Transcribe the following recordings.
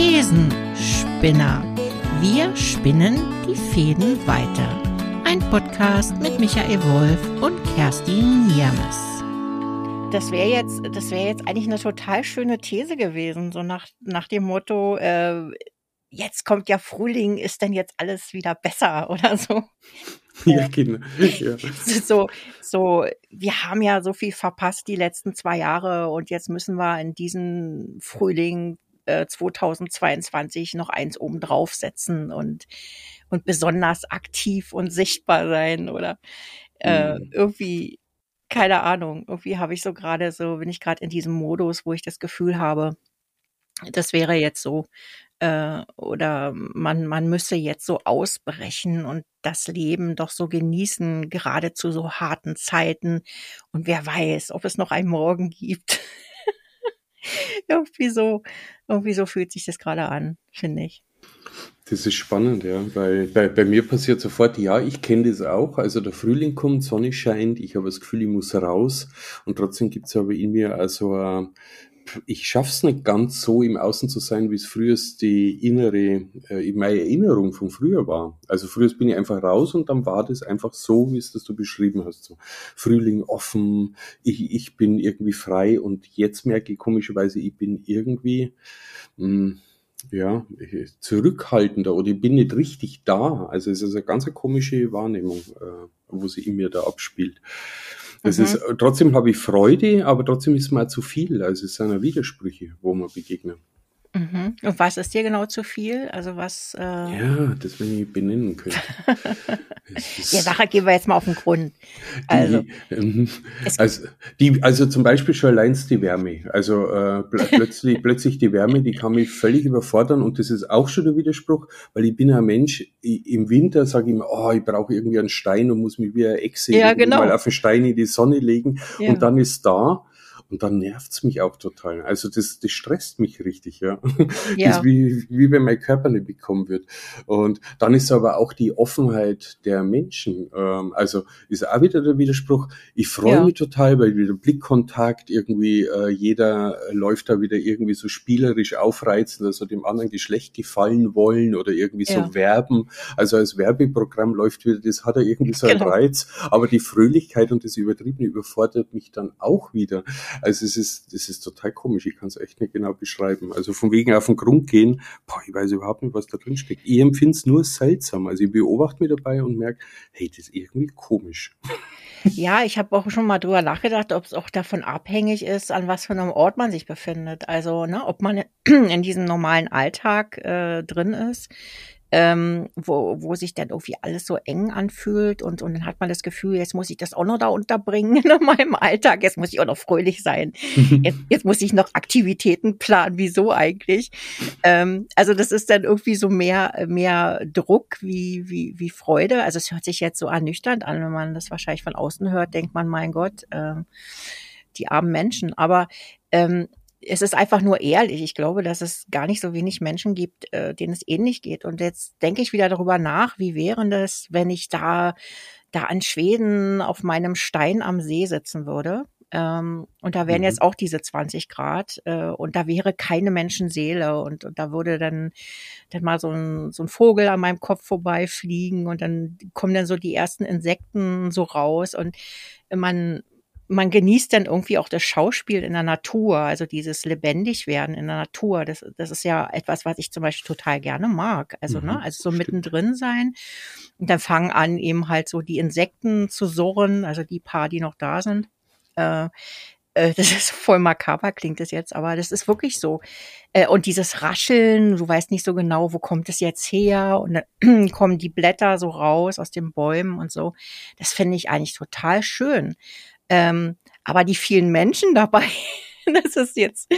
Thesenspinner. Wir spinnen die Fäden weiter. Ein Podcast mit Michael Wolf und Kerstin Niermes. Das wäre jetzt, das wäre jetzt eigentlich eine total schöne These gewesen, so nach, nach dem Motto, äh, jetzt kommt ja Frühling, ist denn jetzt alles wieder besser oder so? Ja, genau. Ja. So, so, wir haben ja so viel verpasst die letzten zwei Jahre und jetzt müssen wir in diesen Frühling äh, 2022 noch eins oben draufsetzen und, und besonders aktiv und sichtbar sein oder äh, mhm. irgendwie, keine Ahnung, irgendwie habe ich so gerade so, bin ich gerade in diesem Modus, wo ich das Gefühl habe, das wäre jetzt so äh, oder man, man müsse jetzt so ausbrechen und das Leben doch so genießen, gerade zu so harten Zeiten. Und wer weiß, ob es noch einen Morgen gibt. irgendwie so, irgendwie so fühlt sich das gerade an, finde ich. Das ist spannend, ja, weil bei, bei mir passiert sofort, ja, ich kenne das auch. Also der Frühling kommt, Sonne scheint, ich habe das Gefühl, ich muss raus. Und trotzdem gibt es aber in mir also ich schaff's nicht ganz so im Außen zu sein, wie es früher die innere, äh, meine Erinnerung von früher war. Also früher bin ich einfach raus und dann war das einfach so, wie es das du beschrieben hast. So Frühling offen, ich, ich bin irgendwie frei und jetzt merke ich komischerweise, ich bin irgendwie, mh, hm, ja, zurückhaltender oder ich bin nicht richtig da. Also es ist eine ganz komische Wahrnehmung, äh, wo sie in mir da abspielt. Das mhm. ist, äh, trotzdem habe ich Freude, aber trotzdem ist mir zu viel. Also es sind ja Widersprüche, wo man begegnet. Mhm. Und was ist dir genau zu viel? Also was? Äh ja, das will ich benennen können. ja, nachher gehen wir jetzt mal auf den Grund. Also, die, ähm, also, die, also zum Beispiel schon allein die Wärme. Also äh, pl plötzlich, plötzlich die Wärme, die kann mich völlig überfordern und das ist auch schon der Widerspruch, weil ich bin ein Mensch. Ich, Im Winter sage ich immer, oh, ich brauche irgendwie einen Stein und muss mich wie eine Echse ja, genau. mal auf den Stein in die Sonne legen ja. und dann ist da und dann nervt's mich auch total. Also das, das stresst mich richtig, ja. ja. Das ist wie, wie wenn mein Körper nicht bekommen wird. Und dann ist aber auch die Offenheit der Menschen. Ähm, also ist auch wieder der Widerspruch. Ich freue ja. mich total, weil wieder Blickkontakt irgendwie, äh, jeder läuft da wieder irgendwie so spielerisch aufreizend, also dem anderen Geschlecht gefallen wollen oder irgendwie ja. so werben. Also als Werbeprogramm läuft wieder, das hat er irgendwie so einen genau. Reiz. Aber die Fröhlichkeit und das Übertriebene überfordert mich dann auch wieder. Also es ist, es ist total komisch, ich kann es echt nicht genau beschreiben. Also von wegen auf den Grund gehen, boah, ich weiß überhaupt nicht, was da drin steckt. Ich empfinde es nur seltsam. Also ich beobachte mich dabei und merke, hey, das ist irgendwie komisch. Ja, ich habe auch schon mal drüber nachgedacht, ob es auch davon abhängig ist, an was für einem Ort man sich befindet. Also, ne, ob man in diesem normalen Alltag äh, drin ist, ähm, wo, wo sich dann irgendwie alles so eng anfühlt und, und dann hat man das Gefühl, jetzt muss ich das auch noch da unterbringen in meinem Alltag, jetzt muss ich auch noch fröhlich sein, jetzt, jetzt muss ich noch Aktivitäten planen, wieso eigentlich? Ähm, also das ist dann irgendwie so mehr, mehr Druck wie, wie, wie Freude. Also es hört sich jetzt so ernüchternd an, wenn man das wahrscheinlich von außen hört, denkt man, mein Gott, ähm, die armen Menschen. Aber ähm, es ist einfach nur ehrlich. Ich glaube, dass es gar nicht so wenig Menschen gibt, äh, denen es ähnlich geht. Und jetzt denke ich wieder darüber nach, wie wäre das, wenn ich da, da an Schweden auf meinem Stein am See sitzen würde. Ähm, und da wären mhm. jetzt auch diese 20 Grad äh, und da wäre keine Menschenseele und, und da würde dann, dann mal so ein, so ein Vogel an meinem Kopf vorbeifliegen und dann kommen dann so die ersten Insekten so raus und man, man genießt dann irgendwie auch das Schauspiel in der Natur, also dieses Lebendigwerden in der Natur. Das, das ist ja etwas, was ich zum Beispiel total gerne mag. Also, ne, mhm, ne, also so stimmt. mittendrin sein. Und dann fangen an, eben halt so die Insekten zu surren, also die paar, die noch da sind. Äh, äh, das ist voll makaber, klingt das jetzt, aber das ist wirklich so. Äh, und dieses Rascheln, du weißt nicht so genau, wo kommt es jetzt her? Und dann kommen die Blätter so raus aus den Bäumen und so. Das finde ich eigentlich total schön. Ähm, aber die vielen Menschen dabei, das ist jetzt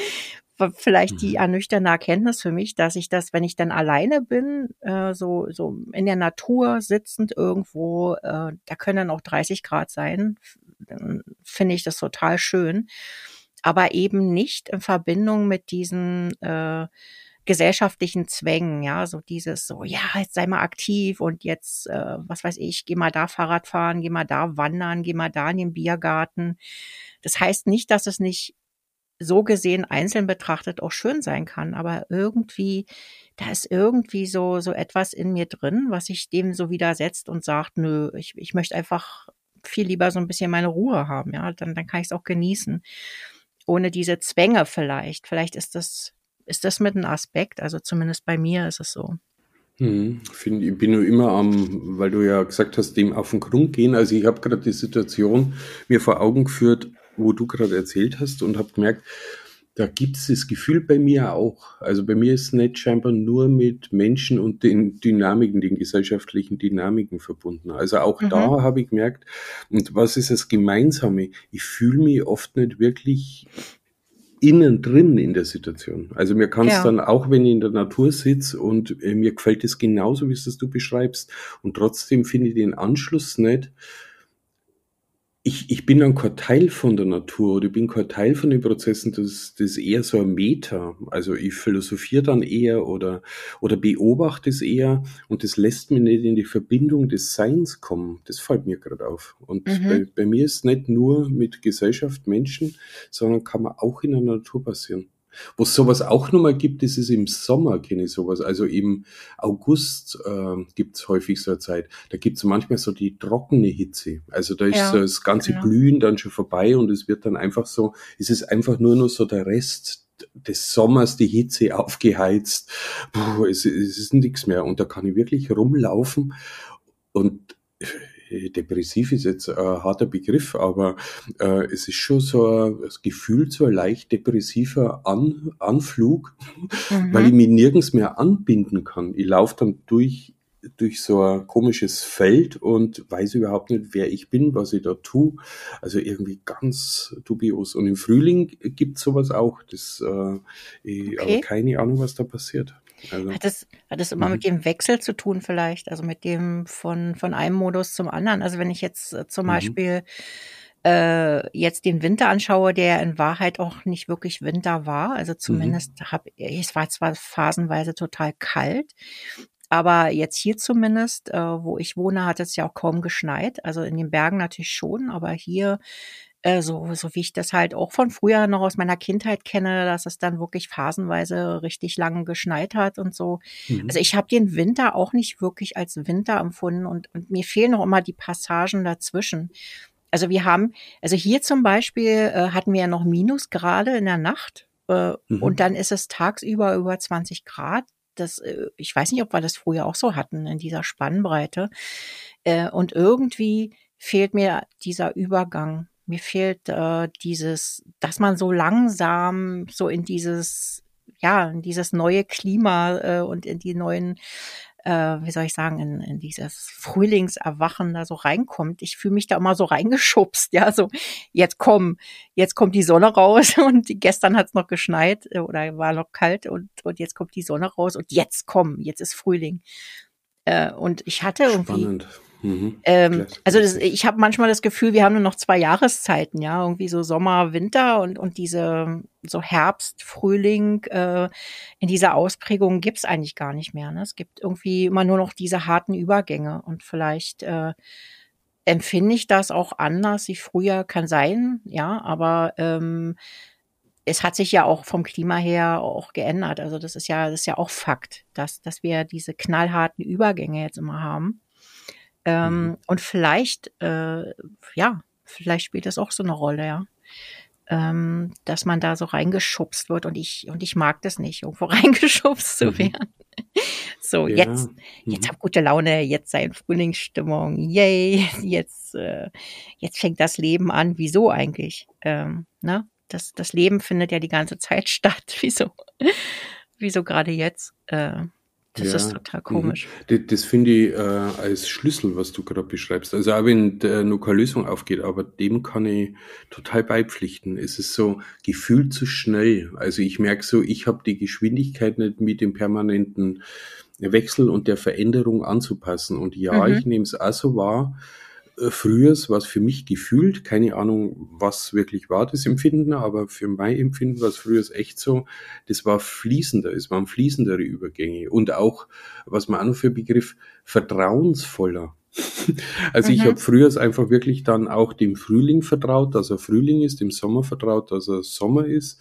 vielleicht die mhm. ernüchternde Erkenntnis für mich, dass ich das, wenn ich dann alleine bin, äh, so, so in der Natur sitzend irgendwo, äh, da können dann auch 30 Grad sein, dann finde ich das total schön. Aber eben nicht in Verbindung mit diesen äh, gesellschaftlichen Zwängen, ja, so dieses so, ja, jetzt sei mal aktiv und jetzt, äh, was weiß ich, geh mal da Fahrrad fahren, geh mal da wandern, geh mal da in den Biergarten. Das heißt nicht, dass es nicht so gesehen einzeln betrachtet auch schön sein kann, aber irgendwie, da ist irgendwie so, so etwas in mir drin, was sich dem so widersetzt und sagt, nö, ich, ich möchte einfach viel lieber so ein bisschen meine Ruhe haben, ja, dann, dann kann ich es auch genießen. Ohne diese Zwänge vielleicht. Vielleicht ist das, ist das mit ein Aspekt, also zumindest bei mir ist es so. Hm, find, ich bin nur immer am, weil du ja gesagt hast, dem auf den Grund gehen. Also ich habe gerade die Situation mir vor Augen geführt, wo du gerade erzählt hast und habe gemerkt, da gibt es das Gefühl bei mir auch. Also bei mir ist nicht scheinbar nur mit Menschen und den Dynamiken, den gesellschaftlichen Dynamiken verbunden. Also auch mhm. da habe ich gemerkt, und was ist das Gemeinsame? Ich fühle mich oft nicht wirklich innen drin in der Situation. Also mir kann es ja. dann auch, wenn ich in der Natur sitze und äh, mir gefällt es genauso, wie es das du beschreibst, und trotzdem finde ich den Anschluss nicht, ich, ich bin dann kein Teil von der Natur oder ich bin kein Teil von den Prozessen, das, das ist eher so ein Meta. Also ich philosophiere dann eher oder, oder beobachte es eher und das lässt mich nicht in die Verbindung des Seins kommen. Das fällt mir gerade auf. Und mhm. bei, bei mir ist nicht nur mit Gesellschaft, Menschen, sondern kann man auch in der Natur passieren. Wo es sowas auch nochmal gibt, ist es im Sommer, kenne ich sowas. Also im August äh, gibt es häufig so eine Zeit. Da gibt es manchmal so die trockene Hitze. Also da ist ja, das ganze genau. Blühen dann schon vorbei und es wird dann einfach so, es ist einfach nur noch so der Rest des Sommers die Hitze aufgeheizt. Puh, es, es ist nichts mehr. Und da kann ich wirklich rumlaufen und depressiv ist jetzt ein harter Begriff, aber äh, es ist schon so ein, das Gefühl, so ein leicht depressiver An, Anflug, mhm. weil ich mich nirgends mehr anbinden kann. Ich laufe dann durch durch so ein komisches Feld und weiß überhaupt nicht, wer ich bin, was ich da tue. Also irgendwie ganz dubios. Und im Frühling gibt es sowas auch. Das, äh, ich, okay. aber keine Ahnung, was da passiert. Also, hat es hat es immer mhm. mit dem Wechsel zu tun vielleicht, also mit dem von von einem Modus zum anderen. Also wenn ich jetzt äh, zum mhm. Beispiel äh, jetzt den Winter anschaue, der in Wahrheit auch nicht wirklich Winter war. Also zumindest mhm. habe es war zwar phasenweise total kalt, aber jetzt hier zumindest, äh, wo ich wohne, hat es ja auch kaum geschneit. Also in den Bergen natürlich schon, aber hier äh, so, so wie ich das halt auch von früher noch aus meiner Kindheit kenne, dass es dann wirklich phasenweise richtig lang geschneit hat und so. Mhm. Also ich habe den Winter auch nicht wirklich als Winter empfunden und, und mir fehlen noch immer die Passagen dazwischen. Also wir haben, also hier zum Beispiel äh, hatten wir ja noch Minusgrade in der Nacht äh, mhm. und dann ist es tagsüber über 20 Grad. Das, äh, ich weiß nicht, ob wir das früher auch so hatten in dieser Spannbreite. Äh, und irgendwie fehlt mir dieser Übergang mir fehlt äh, dieses, dass man so langsam so in dieses, ja, in dieses neue Klima äh, und in die neuen, äh, wie soll ich sagen, in, in dieses Frühlingserwachen da so reinkommt. Ich fühle mich da immer so reingeschubst, ja, so jetzt komm, jetzt kommt die Sonne raus und gestern hat es noch geschneit äh, oder war noch kalt und, und jetzt kommt die Sonne raus und jetzt komm, jetzt ist Frühling. Äh, und ich hatte irgendwie. Spannend Mhm. Ähm, also das, ich habe manchmal das Gefühl, wir haben nur noch zwei Jahreszeiten, ja, irgendwie so Sommer, Winter und und diese so Herbst, Frühling äh, in dieser Ausprägung gibt's eigentlich gar nicht mehr. Ne? Es gibt irgendwie immer nur noch diese harten Übergänge und vielleicht äh, empfinde ich das auch anders wie früher, kann sein, ja, aber ähm, es hat sich ja auch vom Klima her auch geändert. Also das ist ja, das ist ja auch Fakt, dass, dass wir diese knallharten Übergänge jetzt immer haben. Ähm, mhm. Und vielleicht, äh, ja, vielleicht spielt das auch so eine Rolle, ja. Ähm, dass man da so reingeschubst wird und ich, und ich mag das nicht, irgendwo reingeschubst zu mhm. werden. so, ja. jetzt, jetzt mhm. hab gute Laune, jetzt sei in Frühlingsstimmung, yay, jetzt, äh, jetzt fängt das Leben an. Wieso eigentlich? Ähm, ne? Das, das Leben findet ja die ganze Zeit statt. Wieso? Wieso gerade jetzt? Äh, das ja, ist total mhm. komisch. Das, das finde ich äh, als Schlüssel, was du gerade beschreibst. Also auch wenn der nur keine Lösung aufgeht, aber dem kann ich total beipflichten. Es ist so gefühlt zu schnell. Also ich merke so, ich habe die Geschwindigkeit nicht mit dem permanenten Wechsel und der Veränderung anzupassen. Und ja, mhm. ich nehme es auch so wahr, äh, früher war es für mich gefühlt, keine Ahnung, was wirklich war, das Empfinden, aber für mein Empfinden war es früher echt so, das war fließender, es waren fließendere Übergänge und auch, was man auch noch für Begriff, vertrauensvoller. Also mhm. ich habe früher einfach wirklich dann auch dem Frühling vertraut, dass er Frühling ist, dem Sommer vertraut, dass er Sommer ist.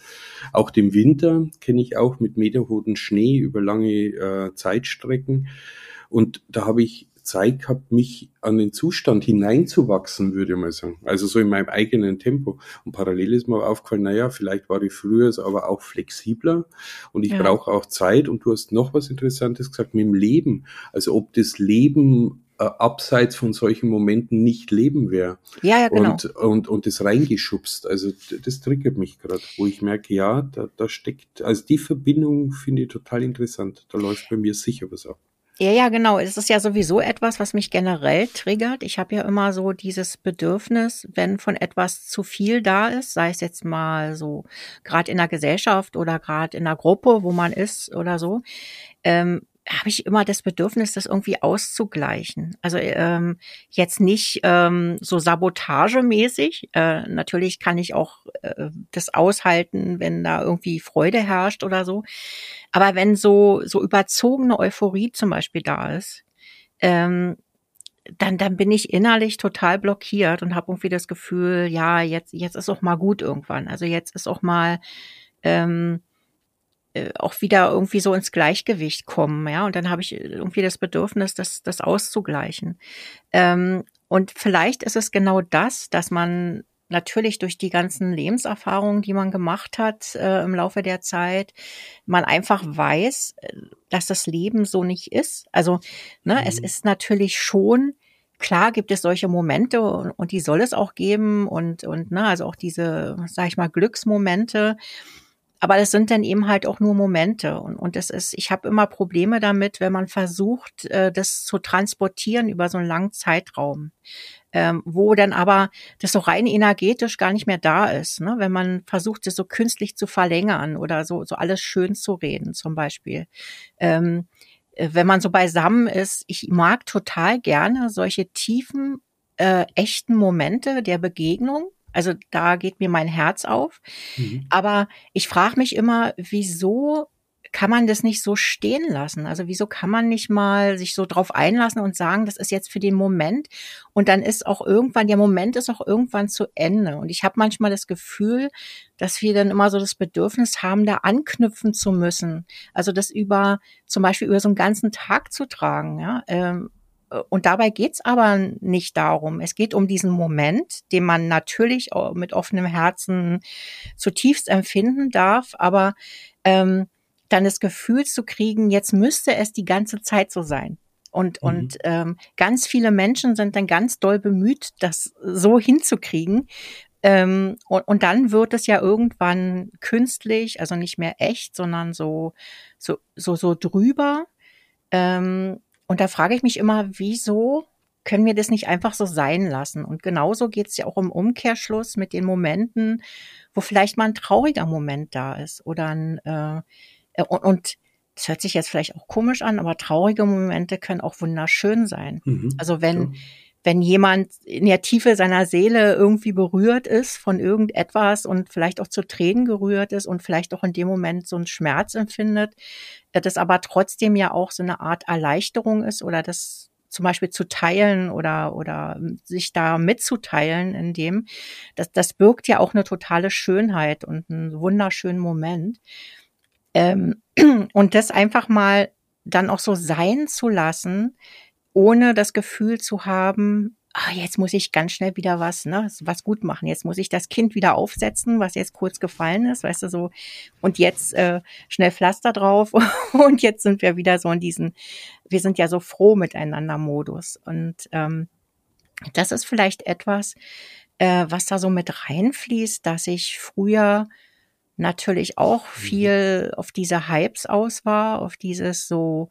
Auch dem Winter kenne ich auch mit meterhohen Schnee über lange äh, Zeitstrecken. Und da habe ich Zeit gehabt, mich an den Zustand hineinzuwachsen, würde ich mal sagen. Also so in meinem eigenen Tempo. Und parallel ist mir aufgefallen, naja, vielleicht war ich früher aber auch flexibler und ich ja. brauche auch Zeit. Und du hast noch was Interessantes gesagt mit dem Leben. Also ob das Leben äh, abseits von solchen Momenten nicht leben wäre. Ja, ja, genau. Und, und, und das reingeschubst. Also das triggert mich gerade, wo ich merke, ja, da, da steckt, also die Verbindung finde ich total interessant. Da läuft bei mir sicher was ab. Ja, ja, genau. Es ist ja sowieso etwas, was mich generell triggert. Ich habe ja immer so dieses Bedürfnis, wenn von etwas zu viel da ist, sei es jetzt mal so gerade in der Gesellschaft oder gerade in der Gruppe, wo man ist oder so, ähm, habe ich immer das Bedürfnis, das irgendwie auszugleichen. Also ähm, jetzt nicht ähm, so sabotagemäßig. Äh, natürlich kann ich auch äh, das aushalten, wenn da irgendwie Freude herrscht oder so. Aber wenn so so überzogene Euphorie zum Beispiel da ist, ähm, dann, dann bin ich innerlich total blockiert und habe irgendwie das Gefühl, ja, jetzt, jetzt ist auch mal gut irgendwann. Also jetzt ist auch mal ähm, äh, auch wieder irgendwie so ins Gleichgewicht kommen, ja. Und dann habe ich irgendwie das Bedürfnis, das, das auszugleichen. Ähm, und vielleicht ist es genau das, dass man natürlich durch die ganzen Lebenserfahrungen, die man gemacht hat äh, im Laufe der Zeit, man einfach weiß, äh, dass das Leben so nicht ist. Also, ne, mhm. es ist natürlich schon Klar gibt es solche Momente und, und die soll es auch geben und, und ne, also auch diese, sag ich mal, Glücksmomente. Aber das sind dann eben halt auch nur Momente. Und, und das ist, ich habe immer Probleme damit, wenn man versucht, äh, das zu transportieren über so einen langen Zeitraum. Ähm, wo dann aber das so rein energetisch gar nicht mehr da ist, ne? wenn man versucht, es so künstlich zu verlängern oder so, so alles schön zu reden zum Beispiel. Ähm, äh, wenn man so beisammen ist, ich mag total gerne solche tiefen, äh, echten Momente der Begegnung, also da geht mir mein Herz auf. Mhm. Aber ich frage mich immer, wieso kann man das nicht so stehen lassen? Also wieso kann man nicht mal sich so drauf einlassen und sagen, das ist jetzt für den Moment und dann ist auch irgendwann, der Moment ist auch irgendwann zu Ende. Und ich habe manchmal das Gefühl, dass wir dann immer so das Bedürfnis haben, da anknüpfen zu müssen. Also das über zum Beispiel über so einen ganzen Tag zu tragen. Ja? Ähm, und dabei geht's aber nicht darum. Es geht um diesen Moment, den man natürlich mit offenem Herzen zutiefst empfinden darf, aber ähm, dann das Gefühl zu kriegen, jetzt müsste es die ganze Zeit so sein. Und, mhm. und ähm, ganz viele Menschen sind dann ganz doll bemüht, das so hinzukriegen. Ähm, und, und dann wird es ja irgendwann künstlich, also nicht mehr echt, sondern so, so, so, so drüber. Ähm, und da frage ich mich immer, wieso können wir das nicht einfach so sein lassen? Und genauso geht es ja auch im Umkehrschluss mit den Momenten, wo vielleicht mal ein trauriger Moment da ist oder ein äh, und, und das hört sich jetzt vielleicht auch komisch an, aber traurige Momente können auch wunderschön sein. Mhm, also wenn, ja wenn jemand in der Tiefe seiner Seele irgendwie berührt ist von irgendetwas und vielleicht auch zu Tränen gerührt ist und vielleicht auch in dem Moment so einen Schmerz empfindet, das aber trotzdem ja auch so eine Art Erleichterung ist oder das zum Beispiel zu teilen oder, oder sich da mitzuteilen in dem, das, das birgt ja auch eine totale Schönheit und einen wunderschönen Moment. Ähm, und das einfach mal dann auch so sein zu lassen, ohne das Gefühl zu haben, ah, jetzt muss ich ganz schnell wieder was, ne, was gut machen. Jetzt muss ich das Kind wieder aufsetzen, was jetzt kurz gefallen ist, weißt du so. Und jetzt äh, schnell Pflaster drauf und jetzt sind wir wieder so in diesen, wir sind ja so froh miteinander Modus. Und ähm, das ist vielleicht etwas, äh, was da so mit reinfließt, dass ich früher natürlich auch mhm. viel auf diese Hypes aus war, auf dieses so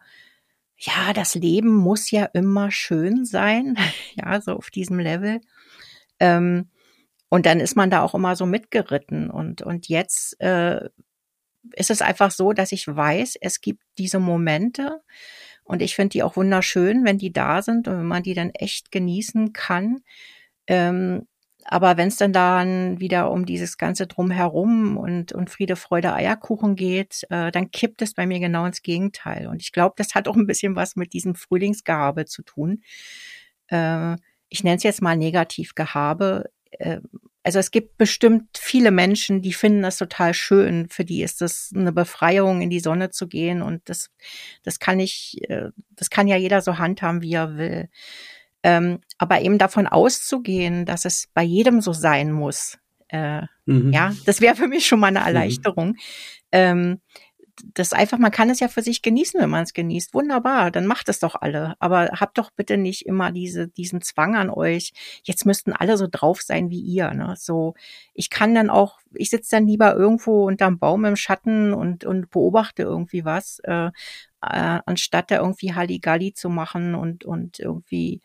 ja, das Leben muss ja immer schön sein, ja, so auf diesem Level. Ähm, und dann ist man da auch immer so mitgeritten. Und, und jetzt äh, ist es einfach so, dass ich weiß, es gibt diese Momente und ich finde die auch wunderschön, wenn die da sind und wenn man die dann echt genießen kann. Ähm, aber wenn es dann dann wieder um dieses ganze Drumherum und, und Friede, Freude, Eierkuchen geht, äh, dann kippt es bei mir genau ins Gegenteil. Und ich glaube, das hat auch ein bisschen was mit diesem Frühlingsgehabe zu tun. äh, ich nenne es jetzt mal negativ Gehabe, äh, also es gibt bestimmt viele Menschen, die finden das total schön. Für die ist das eine Befreiung, in die Sonne zu gehen. Und das, das kann ich, äh, das kann ja jeder so handhaben, wie er will. Ähm, aber eben davon auszugehen, dass es bei jedem so sein muss, äh, mhm. ja, das wäre für mich schon mal eine mhm. Erleichterung. Mhm. Ähm, das einfach, man kann es ja für sich genießen, wenn man es genießt. Wunderbar, dann macht es doch alle. Aber habt doch bitte nicht immer diese, diesen Zwang an euch. Jetzt müssten alle so drauf sein wie ihr. Ne? So, ich kann dann auch, ich sitze dann lieber irgendwo unterm Baum im Schatten und, und beobachte irgendwie was, äh, äh, anstatt da irgendwie Halligalli zu machen und, und irgendwie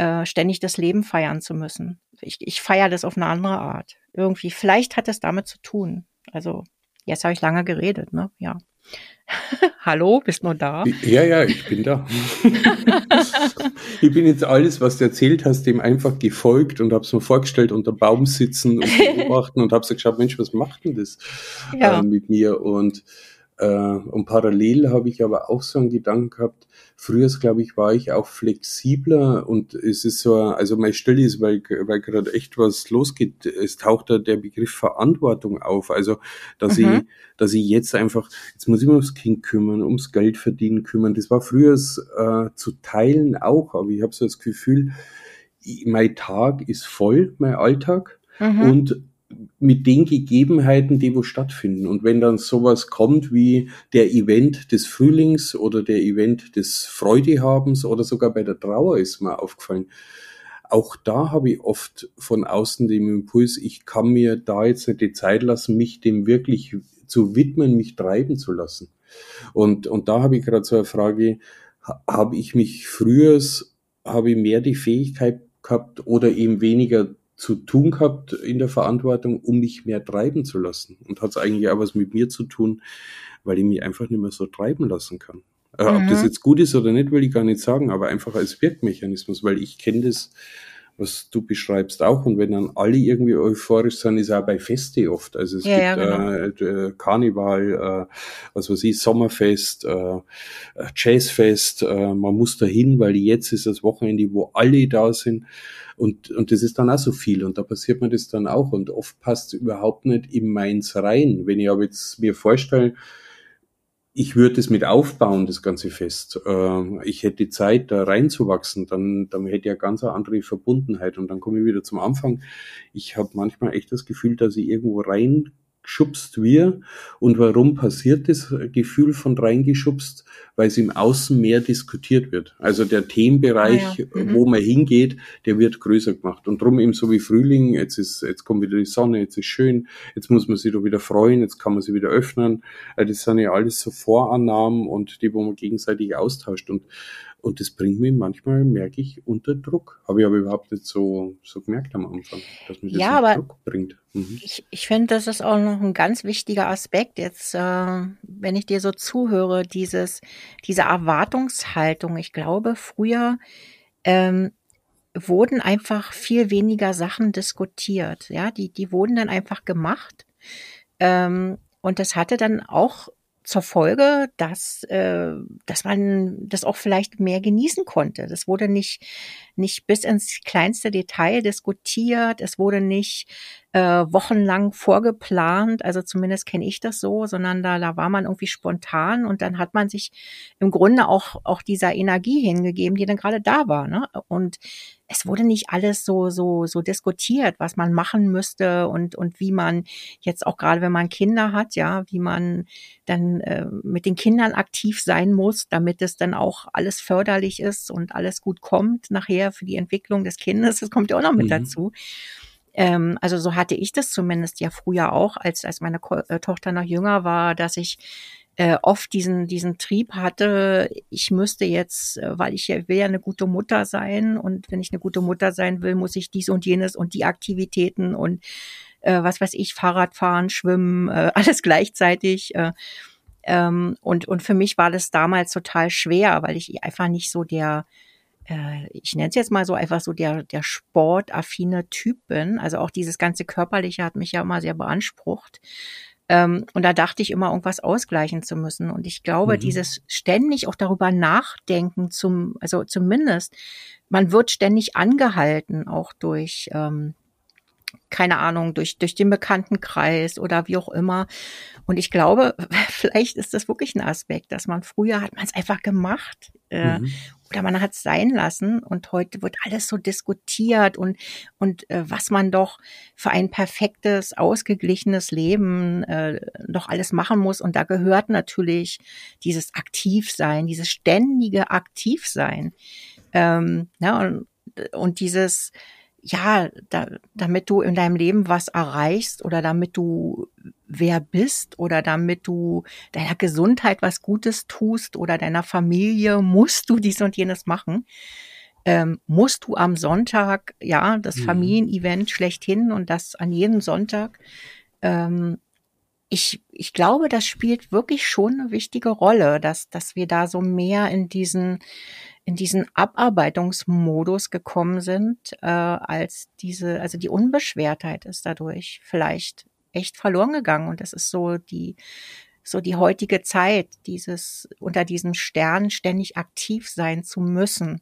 äh, ständig das Leben feiern zu müssen. Ich, ich feiere das auf eine andere Art. Irgendwie, vielleicht hat es damit zu tun. Also, jetzt habe ich lange geredet, ne? Ja. Hallo, bist du da? Ja, ja, ich bin da. ich bin jetzt alles, was du erzählt hast, dem einfach gefolgt und habe es mir vorgestellt, unter Baum sitzen und beobachten und habe so geschaut, Mensch, was macht denn das ja. äh, mit mir? Und äh, und parallel habe ich aber auch so einen Gedanken gehabt, früher, glaube ich, war ich auch flexibler und es ist so, also meine Stelle ist, weil, weil gerade echt was losgeht, es taucht da der Begriff Verantwortung auf. Also, dass mhm. ich, dass ich jetzt einfach, jetzt muss ich mich ums Kind kümmern, ums Geld verdienen kümmern. Das war früher äh, zu teilen auch, aber ich habe so das Gefühl, mein Tag ist voll, mein Alltag. Mhm. Und mit den Gegebenheiten, die wo stattfinden. Und wenn dann sowas kommt wie der Event des Frühlings oder der Event des Freudehabens oder sogar bei der Trauer ist mir aufgefallen. Auch da habe ich oft von außen den Impuls, ich kann mir da jetzt nicht die Zeit lassen, mich dem wirklich zu widmen, mich treiben zu lassen. Und, und da habe ich gerade so eine Frage, habe ich mich früher, habe ich mehr die Fähigkeit gehabt oder eben weniger zu tun gehabt in der Verantwortung, um mich mehr treiben zu lassen. Und hat es eigentlich auch was mit mir zu tun, weil ich mich einfach nicht mehr so treiben lassen kann. Mhm. Ob das mhm. jetzt gut ist oder nicht, will ich gar nicht sagen, aber einfach als Wirkmechanismus, weil ich kenne das was du beschreibst auch. Und wenn dann alle irgendwie euphorisch sind, ist auch bei Feste oft. Also es ja, gibt ja, genau. äh, Karneval, äh, was weiß ich, Sommerfest, äh, Jazzfest, äh, man muss da hin, weil jetzt ist das Wochenende, wo alle da sind. Und, und das ist dann auch so viel und da passiert mir das dann auch und oft passt es überhaupt nicht in meins rein. Wenn ich aber jetzt mir vorstelle, ich würde es mit aufbauen, das ganze Fest. Ähm, ich hätte Zeit, da reinzuwachsen, dann, dann hätte ich ja ganz eine andere Verbundenheit. Und dann komme ich wieder zum Anfang. Ich habe manchmal echt das Gefühl, dass ich irgendwo rein geschubst wir. Und warum passiert das Gefühl von reingeschubst? Weil es im Außen mehr diskutiert wird. Also der Themenbereich, ah, ja. mhm. wo man hingeht, der wird größer gemacht. Und drum eben so wie Frühling, jetzt ist, jetzt kommt wieder die Sonne, jetzt ist schön, jetzt muss man sich doch wieder freuen, jetzt kann man sie wieder öffnen. Äh, das sind ja alles so Vorannahmen und die, wo man gegenseitig austauscht. Und und das bringt mich manchmal, merke ich, unter Druck. Habe ich aber überhaupt nicht so, so gemerkt am Anfang, dass mich das ja, aber Druck bringt. Mhm. Ich, ich finde, das ist auch noch ein ganz wichtiger Aspekt. Jetzt, äh, wenn ich dir so zuhöre, dieses, diese Erwartungshaltung. Ich glaube, früher ähm, wurden einfach viel weniger Sachen diskutiert. Ja, die, die wurden dann einfach gemacht. Ähm, und das hatte dann auch zur Folge, dass, äh, dass man das auch vielleicht mehr genießen konnte. Das wurde nicht, nicht bis ins kleinste Detail diskutiert. Es wurde nicht äh, wochenlang vorgeplant. Also zumindest kenne ich das so, sondern da, da war man irgendwie spontan und dann hat man sich im Grunde auch, auch dieser Energie hingegeben, die dann gerade da war. Ne? Und es wurde nicht alles so, so, so diskutiert, was man machen müsste und, und wie man jetzt auch gerade, wenn man Kinder hat, ja, wie man dann äh, mit den Kindern aktiv sein muss, damit es dann auch alles förderlich ist und alles gut kommt nachher für die Entwicklung des Kindes. Das kommt ja auch noch mit mhm. dazu. Ähm, also so hatte ich das zumindest ja früher auch, als, als meine Ko äh, Tochter noch jünger war, dass ich äh, oft diesen, diesen Trieb hatte, ich müsste jetzt, äh, weil ich ja, will ja eine gute Mutter sein und wenn ich eine gute Mutter sein will, muss ich dies und jenes und die Aktivitäten und äh, was weiß ich, Fahrrad fahren, schwimmen, äh, alles gleichzeitig. Äh, ähm, und, und für mich war das damals total schwer, weil ich einfach nicht so der, ich nenne es jetzt mal so einfach so der, der sportaffine Typ bin. Also auch dieses ganze Körperliche hat mich ja immer sehr beansprucht. Ähm, und da dachte ich immer, irgendwas ausgleichen zu müssen. Und ich glaube, mhm. dieses ständig auch darüber nachdenken, zum, also zumindest, man wird ständig angehalten, auch durch ähm, keine Ahnung, durch, durch den Bekanntenkreis oder wie auch immer. Und ich glaube, vielleicht ist das wirklich ein Aspekt, dass man früher hat man es einfach gemacht äh, mhm. oder man hat es sein lassen und heute wird alles so diskutiert und, und äh, was man doch für ein perfektes, ausgeglichenes Leben äh, doch alles machen muss. Und da gehört natürlich dieses Aktivsein, dieses ständige Aktivsein. Ähm, ja, und, und dieses ja, da, damit du in deinem Leben was erreichst oder damit du wer bist oder damit du deiner Gesundheit was Gutes tust oder deiner Familie, musst du dies und jenes machen. Ähm, musst du am Sonntag, ja, das mhm. Familienevent schlechthin und das an jedem Sonntag. Ähm, ich, ich glaube, das spielt wirklich schon eine wichtige Rolle, dass, dass wir da so mehr in diesen in diesen Abarbeitungsmodus gekommen sind, äh, als diese, also die Unbeschwertheit ist dadurch vielleicht echt verloren gegangen. Und das ist so die, so die heutige Zeit, dieses unter diesem Stern ständig aktiv sein zu müssen.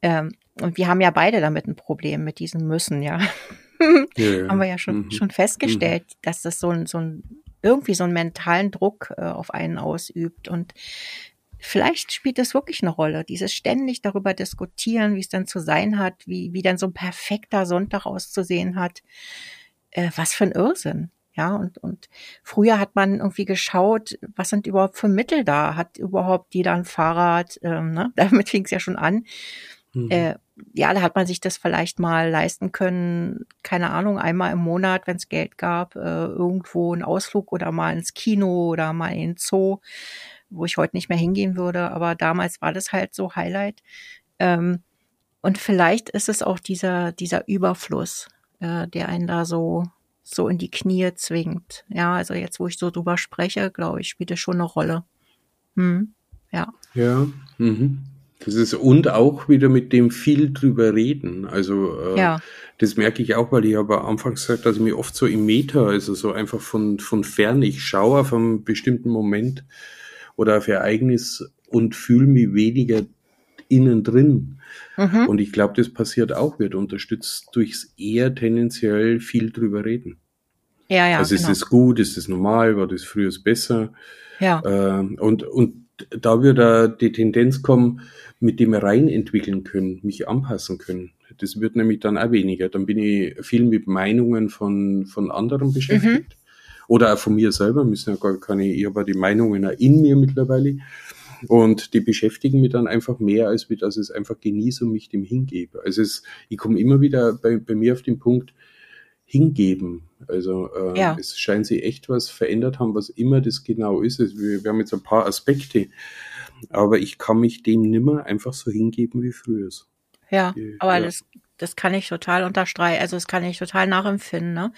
Ähm, und wir haben ja beide damit ein Problem mit diesem Müssen, ja. ja, ja. haben wir ja schon, mhm. schon festgestellt, mhm. dass das so ein, so ein irgendwie so einen mentalen Druck äh, auf einen ausübt. Und vielleicht spielt das wirklich eine Rolle, dieses ständig darüber diskutieren, wie es dann zu sein hat, wie, wie dann so ein perfekter Sonntag auszusehen hat. Äh, was für ein Irrsinn. Ja, und, und früher hat man irgendwie geschaut, was sind überhaupt für Mittel da? Hat überhaupt jeder ein Fahrrad? Ähm, ne? Damit fing es ja schon an. Mhm. Äh, ja, da hat man sich das vielleicht mal leisten können, keine Ahnung, einmal im Monat, wenn es Geld gab, äh, irgendwo einen Ausflug oder mal ins Kino oder mal in den Zoo wo ich heute nicht mehr hingehen würde, aber damals war das halt so Highlight. Ähm, und vielleicht ist es auch dieser, dieser Überfluss, äh, der einen da so, so in die Knie zwingt. Ja, also jetzt, wo ich so drüber spreche, glaube ich, spielt es schon eine Rolle. Hm, ja. Ja, mhm. Das ist und auch wieder mit dem viel drüber reden. Also äh, ja. das merke ich auch, weil ich aber anfangs gesagt, dass ich mir oft so im Meta, also so einfach von von fern, ich schaue auf einen bestimmten Moment oder auf Ereignis und fühle mich weniger innen drin. Mhm. Und ich glaube, das passiert auch, wird unterstützt durchs eher tendenziell viel drüber reden. Ja, ja. Also genau. ist es gut, ist es normal, war das früher besser? Ja. Äh, und, und da wird da die Tendenz kommen, mit dem rein entwickeln können, mich anpassen können. Das wird nämlich dann auch weniger. Dann bin ich viel mit Meinungen von, von anderen beschäftigt. Mhm. Oder auch von mir selber, müssen ja gar keine, ich habe die Meinungen in mir mittlerweile. Und die beschäftigen mich dann einfach mehr, als wie dass es einfach genieße und mich dem hingebe. Also es, ich komme immer wieder bei, bei mir auf den Punkt, hingeben. Also äh, ja. es scheint sich echt was verändert haben, was immer das genau ist. Wir, wir haben jetzt ein paar Aspekte, aber ich kann mich dem nimmer einfach so hingeben wie früher. Ja, aber ja. das das kann ich total unterstreichen, also das kann ich total nachempfinden. Ne?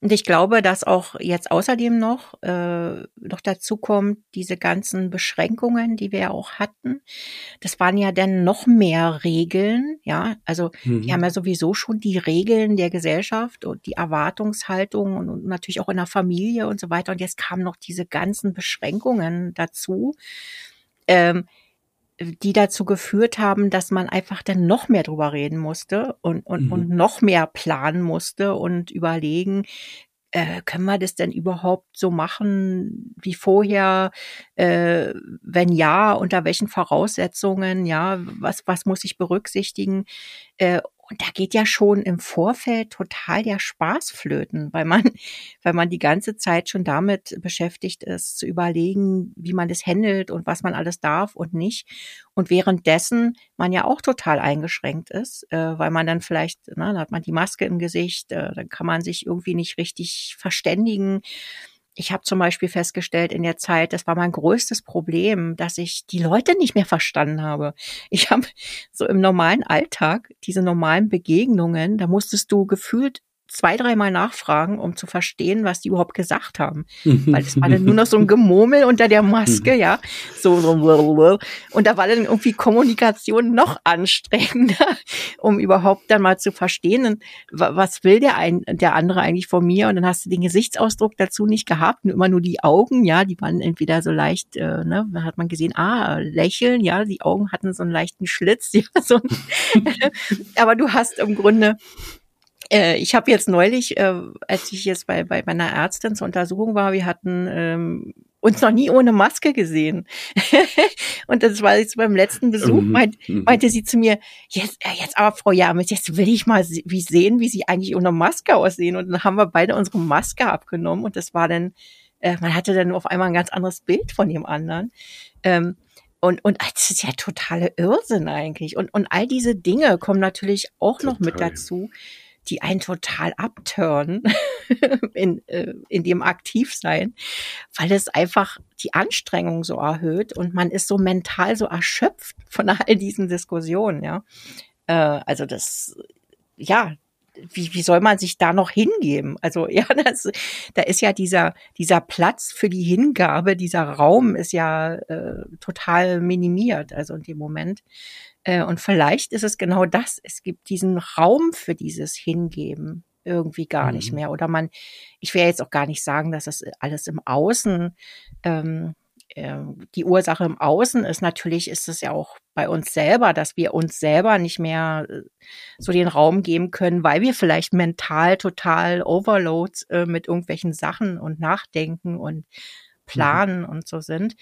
Und ich glaube, dass auch jetzt außerdem noch, äh, noch dazu kommt, diese ganzen Beschränkungen, die wir ja auch hatten, das waren ja dann noch mehr Regeln, ja. Also mhm. die haben ja sowieso schon die Regeln der Gesellschaft und die Erwartungshaltung und, und natürlich auch in der Familie und so weiter. Und jetzt kamen noch diese ganzen Beschränkungen dazu. Ähm, die dazu geführt haben, dass man einfach dann noch mehr drüber reden musste und, und, mhm. und noch mehr planen musste und überlegen, äh, können wir das denn überhaupt so machen wie vorher? Äh, wenn ja, unter welchen Voraussetzungen? Ja, was, was muss ich berücksichtigen? Äh, und da geht ja schon im Vorfeld total der Spaß flöten, weil man, weil man die ganze Zeit schon damit beschäftigt ist, zu überlegen, wie man das handelt und was man alles darf und nicht. Und währenddessen man ja auch total eingeschränkt ist, äh, weil man dann vielleicht, na, dann hat man die Maske im Gesicht, äh, dann kann man sich irgendwie nicht richtig verständigen ich habe zum Beispiel festgestellt in der Zeit, das war mein größtes Problem, dass ich die Leute nicht mehr verstanden habe. Ich habe so im normalen Alltag diese normalen Begegnungen, da musstest du gefühlt zwei, dreimal nachfragen, um zu verstehen, was die überhaupt gesagt haben. Weil es war dann nur noch so ein Gemurmel unter der Maske, ja. So, so, und da war dann irgendwie Kommunikation noch anstrengender, um überhaupt dann mal zu verstehen, was will der, ein, der andere eigentlich von mir? Und dann hast du den Gesichtsausdruck dazu nicht gehabt, nur immer nur die Augen, ja, die waren entweder so leicht, äh, ne, da hat man gesehen, ah, lächeln, ja, die Augen hatten so einen leichten Schlitz, ja, so. aber du hast im Grunde äh, ich habe jetzt neulich, äh, als ich jetzt bei, bei meiner Ärztin zur Untersuchung war, wir hatten ähm, uns noch nie ohne Maske gesehen. und das war jetzt beim letzten Besuch, mhm, meint, mhm. meinte sie zu mir, jetzt, äh, jetzt aber Frau James, jetzt will ich mal wie sehen, wie sie eigentlich ohne Maske aussehen. Und dann haben wir beide unsere Maske abgenommen und das war dann, äh, man hatte dann auf einmal ein ganz anderes Bild von dem anderen. Ähm, und, und das ist ja totale Irrsinn eigentlich. Und, und all diese Dinge kommen natürlich auch Total. noch mit dazu die einen total abturnen in, äh, in dem Aktivsein, weil es einfach die Anstrengung so erhöht und man ist so mental so erschöpft von all diesen Diskussionen, ja. Äh, also das, ja, wie, wie soll man sich da noch hingeben? Also ja, das, da ist ja dieser dieser Platz für die Hingabe, dieser Raum ist ja äh, total minimiert. Also in dem Moment und vielleicht ist es genau das. Es gibt diesen Raum für dieses Hingeben irgendwie gar mhm. nicht mehr. Oder man, ich will jetzt auch gar nicht sagen, dass das alles im Außen, ähm, äh, die Ursache im Außen ist. Natürlich ist es ja auch bei uns selber, dass wir uns selber nicht mehr äh, so den Raum geben können, weil wir vielleicht mental total overload äh, mit irgendwelchen Sachen und Nachdenken und mhm. Planen mhm. und so sind,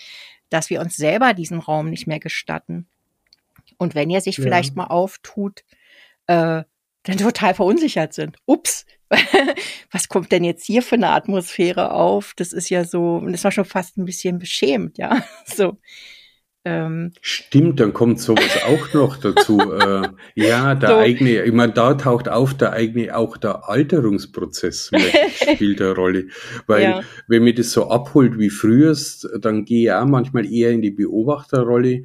dass wir uns selber diesen Raum nicht mehr gestatten. Und wenn ihr sich ja. vielleicht mal auftut, äh, dann total verunsichert sind. Ups, was kommt denn jetzt hier für eine Atmosphäre auf? Das ist ja so, das war schon fast ein bisschen beschämt, ja. So. Ähm. Stimmt, dann kommt sowas auch noch dazu. äh, ja, der so. eigene, ich meine, da taucht auf der eigene, auch der Alterungsprozess spielt eine Rolle. Weil, ja. wenn mir das so abholt wie früher, dann gehe ich auch manchmal eher in die Beobachterrolle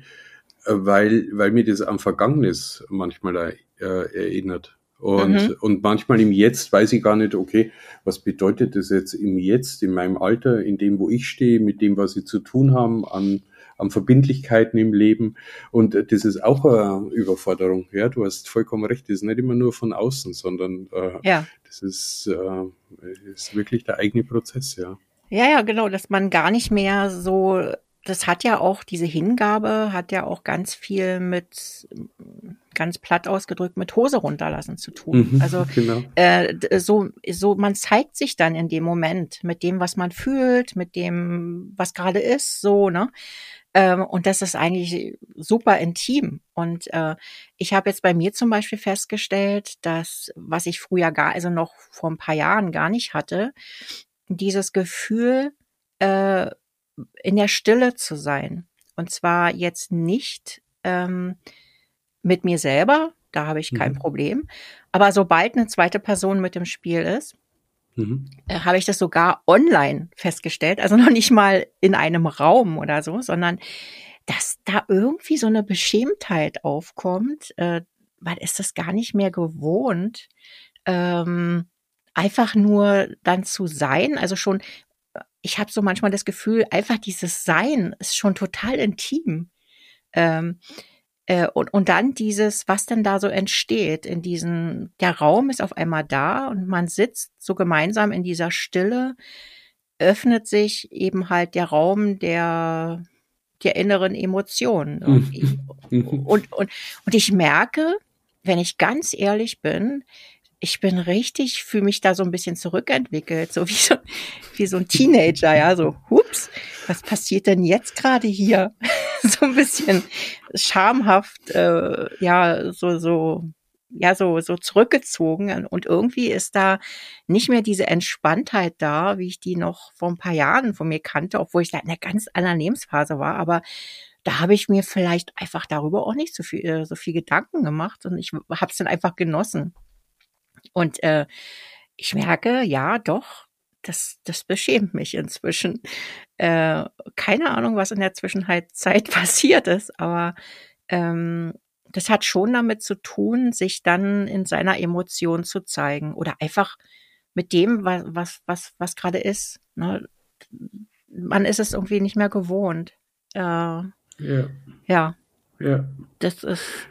weil, weil mir das am Vergangenes manchmal äh, erinnert. Und, mhm. und manchmal im Jetzt weiß ich gar nicht, okay, was bedeutet das jetzt im Jetzt, in meinem Alter, in dem, wo ich stehe, mit dem, was sie zu tun haben, an, an Verbindlichkeiten im Leben. Und das ist auch eine Überforderung. Ja, du hast vollkommen recht. Das ist nicht immer nur von außen, sondern äh, ja. das ist, äh, ist wirklich der eigene Prozess, ja. Ja, ja, genau, dass man gar nicht mehr so das hat ja auch, diese Hingabe hat ja auch ganz viel mit, ganz platt ausgedrückt, mit Hose runterlassen zu tun. Mhm, also genau. äh, so, so, man zeigt sich dann in dem Moment mit dem, was man fühlt, mit dem, was gerade ist, so, ne? Ähm, und das ist eigentlich super intim. Und äh, ich habe jetzt bei mir zum Beispiel festgestellt, dass, was ich früher gar, also noch vor ein paar Jahren gar nicht hatte, dieses Gefühl, äh, in der Stille zu sein. Und zwar jetzt nicht ähm, mit mir selber, da habe ich kein mhm. Problem. Aber sobald eine zweite Person mit im Spiel ist, mhm. äh, habe ich das sogar online festgestellt. Also noch nicht mal in einem Raum oder so, sondern dass da irgendwie so eine Beschämtheit aufkommt, äh, weil ist das gar nicht mehr gewohnt, ähm, einfach nur dann zu sein. Also schon ich habe so manchmal das Gefühl, einfach dieses Sein ist schon total intim. Ähm, äh, und, und dann dieses, was denn da so entsteht, in diesen, der Raum ist auf einmal da und man sitzt so gemeinsam in dieser Stille, öffnet sich eben halt der Raum der, der inneren Emotionen. Mhm. und, und, und ich merke, wenn ich ganz ehrlich bin, ich bin richtig, fühle mich da so ein bisschen zurückentwickelt, so wie so, wie so ein Teenager, ja, so, hups, was passiert denn jetzt gerade hier? so ein bisschen schamhaft, äh, ja, so, so, ja, so, so zurückgezogen. Und irgendwie ist da nicht mehr diese Entspanntheit da, wie ich die noch vor ein paar Jahren von mir kannte, obwohl ich da in einer ganz anderen Lebensphase war. Aber da habe ich mir vielleicht einfach darüber auch nicht so viel, äh, so viel Gedanken gemacht und ich habe es dann einfach genossen. Und äh, ich merke, ja, doch, das, das beschämt mich inzwischen. Äh, keine Ahnung, was in der Zwischenzeit passiert ist, aber ähm, das hat schon damit zu tun, sich dann in seiner Emotion zu zeigen oder einfach mit dem, was, was, was, was gerade ist. Ne? Man ist es irgendwie nicht mehr gewohnt. Äh, ja. ja. Ja. Das ist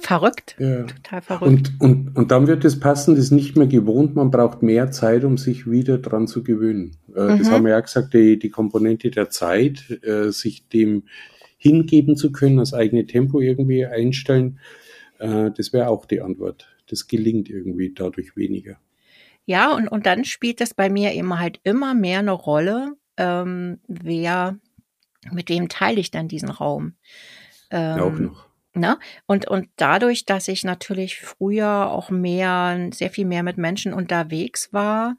verrückt. Ja. Total verrückt. Und, und, und dann wird das Passendes nicht mehr gewohnt. Man braucht mehr Zeit, um sich wieder dran zu gewöhnen. Äh, mhm. Das haben wir ja gesagt, die, die Komponente der Zeit, äh, sich dem hingeben zu können, das eigene Tempo irgendwie einstellen, äh, das wäre auch die Antwort. Das gelingt irgendwie dadurch weniger. Ja, und, und dann spielt das bei mir eben halt immer mehr eine Rolle, ähm, wer, mit wem teile ich dann diesen Raum. Ähm, auch noch. Ne? Und, und dadurch, dass ich natürlich früher auch mehr, sehr viel mehr mit Menschen unterwegs war,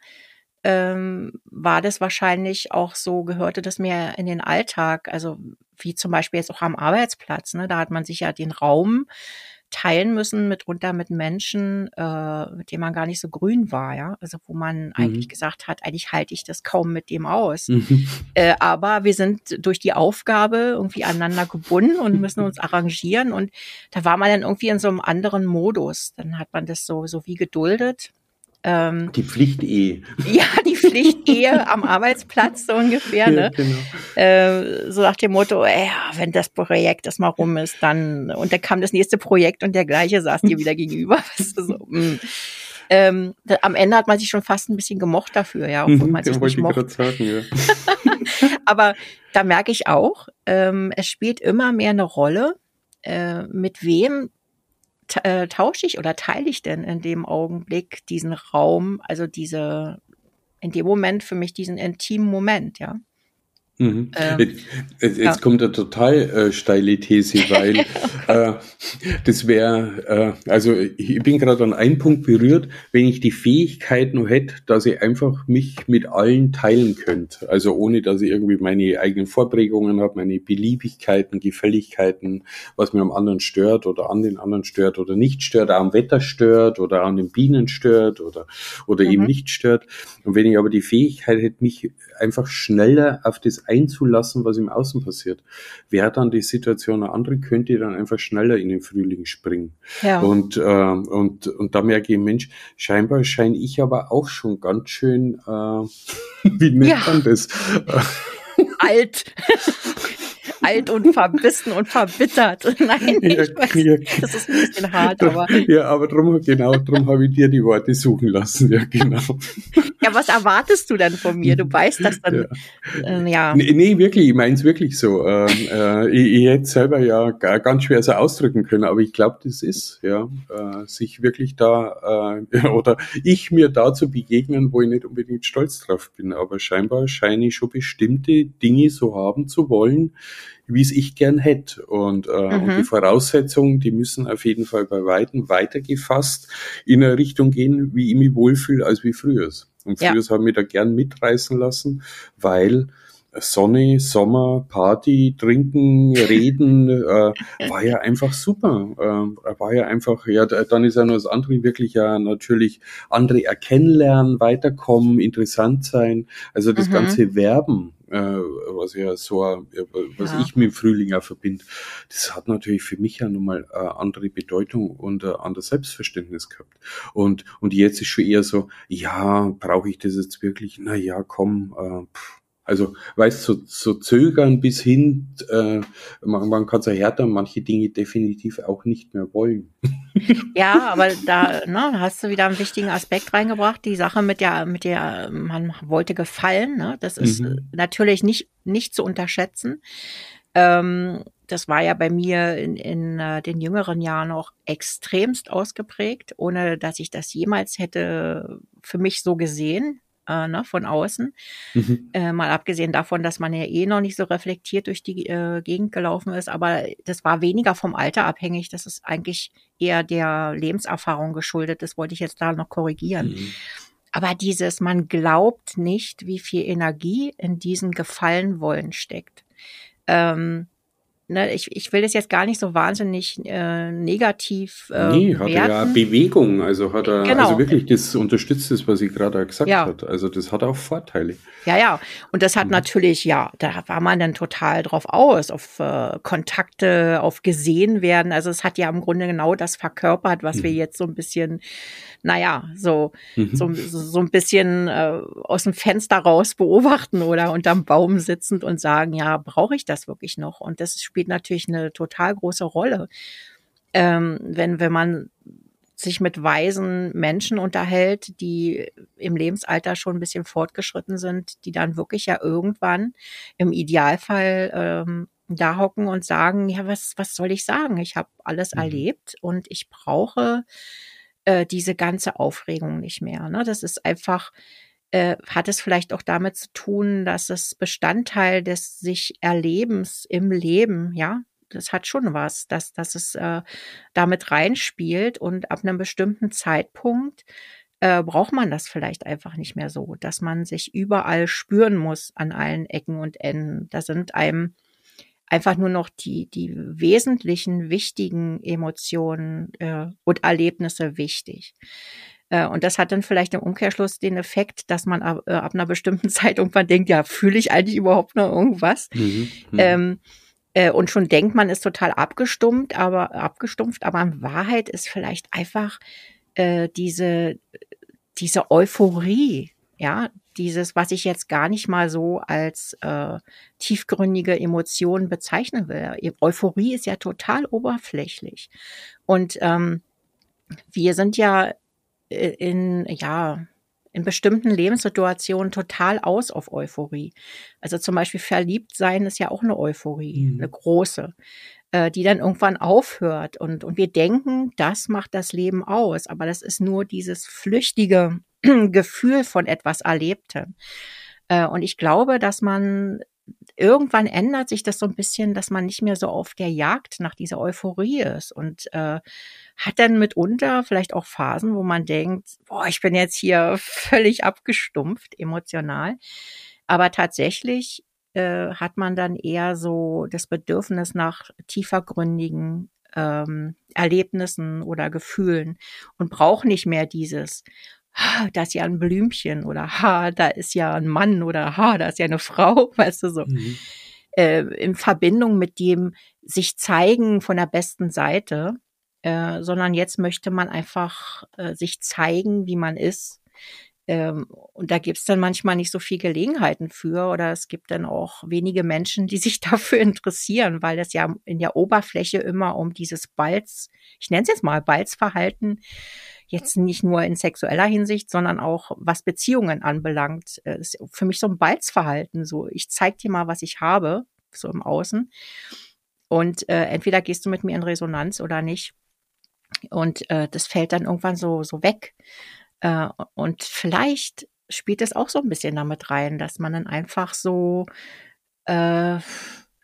ähm, war das wahrscheinlich auch so, gehörte das mehr in den Alltag, also wie zum Beispiel jetzt auch am Arbeitsplatz, ne? Da hat man sich ja den Raum teilen müssen, mitunter mit Menschen, äh, mit denen man gar nicht so grün war, ja. Also wo man mhm. eigentlich gesagt hat, eigentlich halte ich das kaum mit dem aus. Mhm. Äh, aber wir sind durch die Aufgabe irgendwie aneinander gebunden und müssen uns arrangieren. Und da war man dann irgendwie in so einem anderen Modus. Dann hat man das so, so wie geduldet. Ähm, die Pflichtehe. Ja, die Pflichtehe am Arbeitsplatz so ungefähr. Ne? Ja, genau. Äh, so nach dem Motto, ey, wenn das Projekt das mal rum ist, dann und dann kam das nächste Projekt und der gleiche saß dir wieder gegenüber. Weißt du, so, mm. ähm, da, am Ende hat man sich schon fast ein bisschen gemocht dafür, ja, obwohl man sich nicht mocht. Sagen, ja. Aber da merke ich auch, ähm, es spielt immer mehr eine Rolle, äh, mit wem äh, tausche ich oder teile ich denn in dem Augenblick diesen Raum, also diese, in dem Moment für mich diesen intimen Moment, ja? Mhm. Ähm, jetzt, jetzt ja. kommt eine total äh, steile These, weil äh, das wäre, äh, also ich bin gerade an einen Punkt berührt, wenn ich die Fähigkeit nur hätte, dass ich einfach mich mit allen teilen könnte. Also ohne, dass ich irgendwie meine eigenen Vorprägungen habe, meine Beliebigkeiten, Gefälligkeiten, was mir am anderen stört oder an den anderen stört oder nicht stört, auch am Wetter stört oder an den Bienen stört oder, oder mhm. eben nicht stört. Und wenn ich aber die Fähigkeit hätte, mich einfach schneller auf das einzulassen, was im Außen passiert. Wäre dann die Situation eine andere, könnte dann einfach schneller in den Frühling springen. Ja. Und, äh, und, und da merke ich, Mensch, scheinbar scheine ich aber auch schon ganz schön, äh, wie nennt ja. man das? Alt alt und verbissen und verbittert. Nein, ja, ich weiß, ja, das ist ein bisschen hart, aber. Ja, aber drum, genau, drum habe ich dir die Worte suchen lassen, ja, genau. Ja, was erwartest du dann von mir? Du weißt das dann, ja. Äh, ja. Nee, nee, wirklich, ich meine es wirklich so. Ähm, äh, ich, ich hätte selber ja ganz schwer so ausdrücken können, aber ich glaube, das ist, ja, äh, sich wirklich da, äh, oder ich mir da zu begegnen, wo ich nicht unbedingt stolz drauf bin, aber scheinbar scheine ich schon bestimmte Dinge so haben zu wollen, wie es ich gern hätte. Und, äh, mhm. und die Voraussetzungen, die müssen auf jeden Fall bei Weitem weitergefasst in eine Richtung gehen, wie ich mich wohlfühle, als wie früher. Und früher ja. haben wir da gern mitreißen lassen, weil Sonne, Sommer, Party, Trinken, Reden, äh, war ja einfach super. Äh, war ja einfach, ja, dann ist ja nur das andere wirklich ja natürlich andere erkennenlernen, weiterkommen, interessant sein. Also das mhm. ganze Werben äh, was ja so, was ja. ich mit dem Frühling auch verbinde, das hat natürlich für mich ja nochmal eine andere Bedeutung und ein anderes Selbstverständnis gehabt. Und, und jetzt ist schon eher so, ja, brauche ich das jetzt wirklich? Na ja, komm, äh, pff, also, weißt du, so, so zögern bis hin, äh, man, man kann so härter manche Dinge definitiv auch nicht mehr wollen. Ja, aber da ne, hast du wieder einen wichtigen Aspekt reingebracht, die Sache mit der, mit der, man wollte gefallen, ne? Das ist mhm. natürlich nicht, nicht zu unterschätzen. Ähm, das war ja bei mir in, in uh, den jüngeren Jahren auch extremst ausgeprägt, ohne dass ich das jemals hätte für mich so gesehen äh, ne, von außen. Mhm. Äh, mal abgesehen davon, dass man ja eh noch nicht so reflektiert durch die äh, Gegend gelaufen ist, aber das war weniger vom Alter abhängig. Das ist eigentlich eher der Lebenserfahrung geschuldet. Das wollte ich jetzt da noch korrigieren. Mhm. Aber dieses, man glaubt nicht, wie viel Energie in diesem Gefallen wollen steckt. Ähm, ne, ich, ich will das jetzt gar nicht so wahnsinnig äh, negativ. Äh, nee, hat er ja Bewegung, also hat er genau. also wirklich das unterstützt das, was sie gerade gesagt ja. hat. Also das hat auch Vorteile. Ja, ja. Und das hat mhm. natürlich, ja, da war man dann total drauf aus, auf äh, Kontakte, auf gesehen werden. Also es hat ja im Grunde genau das verkörpert, was mhm. wir jetzt so ein bisschen naja, so, mhm. so, so ein bisschen äh, aus dem Fenster raus beobachten oder unterm Baum sitzend und sagen, ja, brauche ich das wirklich noch? Und das spielt natürlich eine total große Rolle. Ähm, wenn, wenn man sich mit weisen Menschen unterhält, die im Lebensalter schon ein bisschen fortgeschritten sind, die dann wirklich ja irgendwann im Idealfall ähm, da hocken und sagen, ja, was, was soll ich sagen? Ich habe alles mhm. erlebt und ich brauche äh, diese ganze Aufregung nicht mehr. Ne? Das ist einfach, äh, hat es vielleicht auch damit zu tun, dass es Bestandteil des sich Erlebens im Leben, ja, das hat schon was, dass, dass es äh, damit reinspielt und ab einem bestimmten Zeitpunkt äh, braucht man das vielleicht einfach nicht mehr so, dass man sich überall spüren muss an allen Ecken und Enden. Da sind einem einfach nur noch die, die wesentlichen, wichtigen Emotionen äh, und Erlebnisse wichtig. Äh, und das hat dann vielleicht im Umkehrschluss den Effekt, dass man ab, äh, ab einer bestimmten Zeit irgendwann denkt, ja, fühle ich eigentlich überhaupt noch irgendwas? Mhm, mhm, ähm, äh, und schon denkt man ist total abgestumpft, aber abgestumpft, aber in Wahrheit ist vielleicht einfach äh, diese, diese Euphorie, ja, dieses, was ich jetzt gar nicht mal so als äh, tiefgründige Emotionen bezeichnen will. Euphorie ist ja total oberflächlich. Und ähm, wir sind ja äh, in, ja, in bestimmten Lebenssituationen total aus auf Euphorie. Also zum Beispiel verliebt sein ist ja auch eine Euphorie, mhm. eine große, äh, die dann irgendwann aufhört. Und, und wir denken, das macht das Leben aus. Aber das ist nur dieses flüchtige Gefühl von etwas Erlebtem. Äh, und ich glaube, dass man irgendwann ändert sich das so ein bisschen, dass man nicht mehr so auf der Jagd nach dieser Euphorie ist und äh, hat dann mitunter vielleicht auch Phasen, wo man denkt, boah, ich bin jetzt hier völlig abgestumpft emotional. Aber tatsächlich äh, hat man dann eher so das Bedürfnis nach tiefergründigen ähm, Erlebnissen oder Gefühlen und braucht nicht mehr dieses ha, da ist ja ein Blümchen oder ha, da ist ja ein Mann oder ha, da ist ja eine Frau, weißt du so. Mhm. Äh, in Verbindung mit dem sich zeigen von der besten Seite, äh, sondern jetzt möchte man einfach äh, sich zeigen, wie man ist. Ähm, und da gibt's dann manchmal nicht so viel Gelegenheiten für oder es gibt dann auch wenige Menschen, die sich dafür interessieren, weil es ja in der Oberfläche immer um dieses Balz, ich nenne es jetzt mal Balzverhalten, jetzt nicht nur in sexueller Hinsicht, sondern auch was Beziehungen anbelangt. Das äh, ist für mich so ein Balzverhalten. So, ich zeig dir mal, was ich habe, so im Außen. Und äh, entweder gehst du mit mir in Resonanz oder nicht. Und äh, das fällt dann irgendwann so, so weg. Äh, und vielleicht spielt es auch so ein bisschen damit rein, dass man dann einfach so, äh,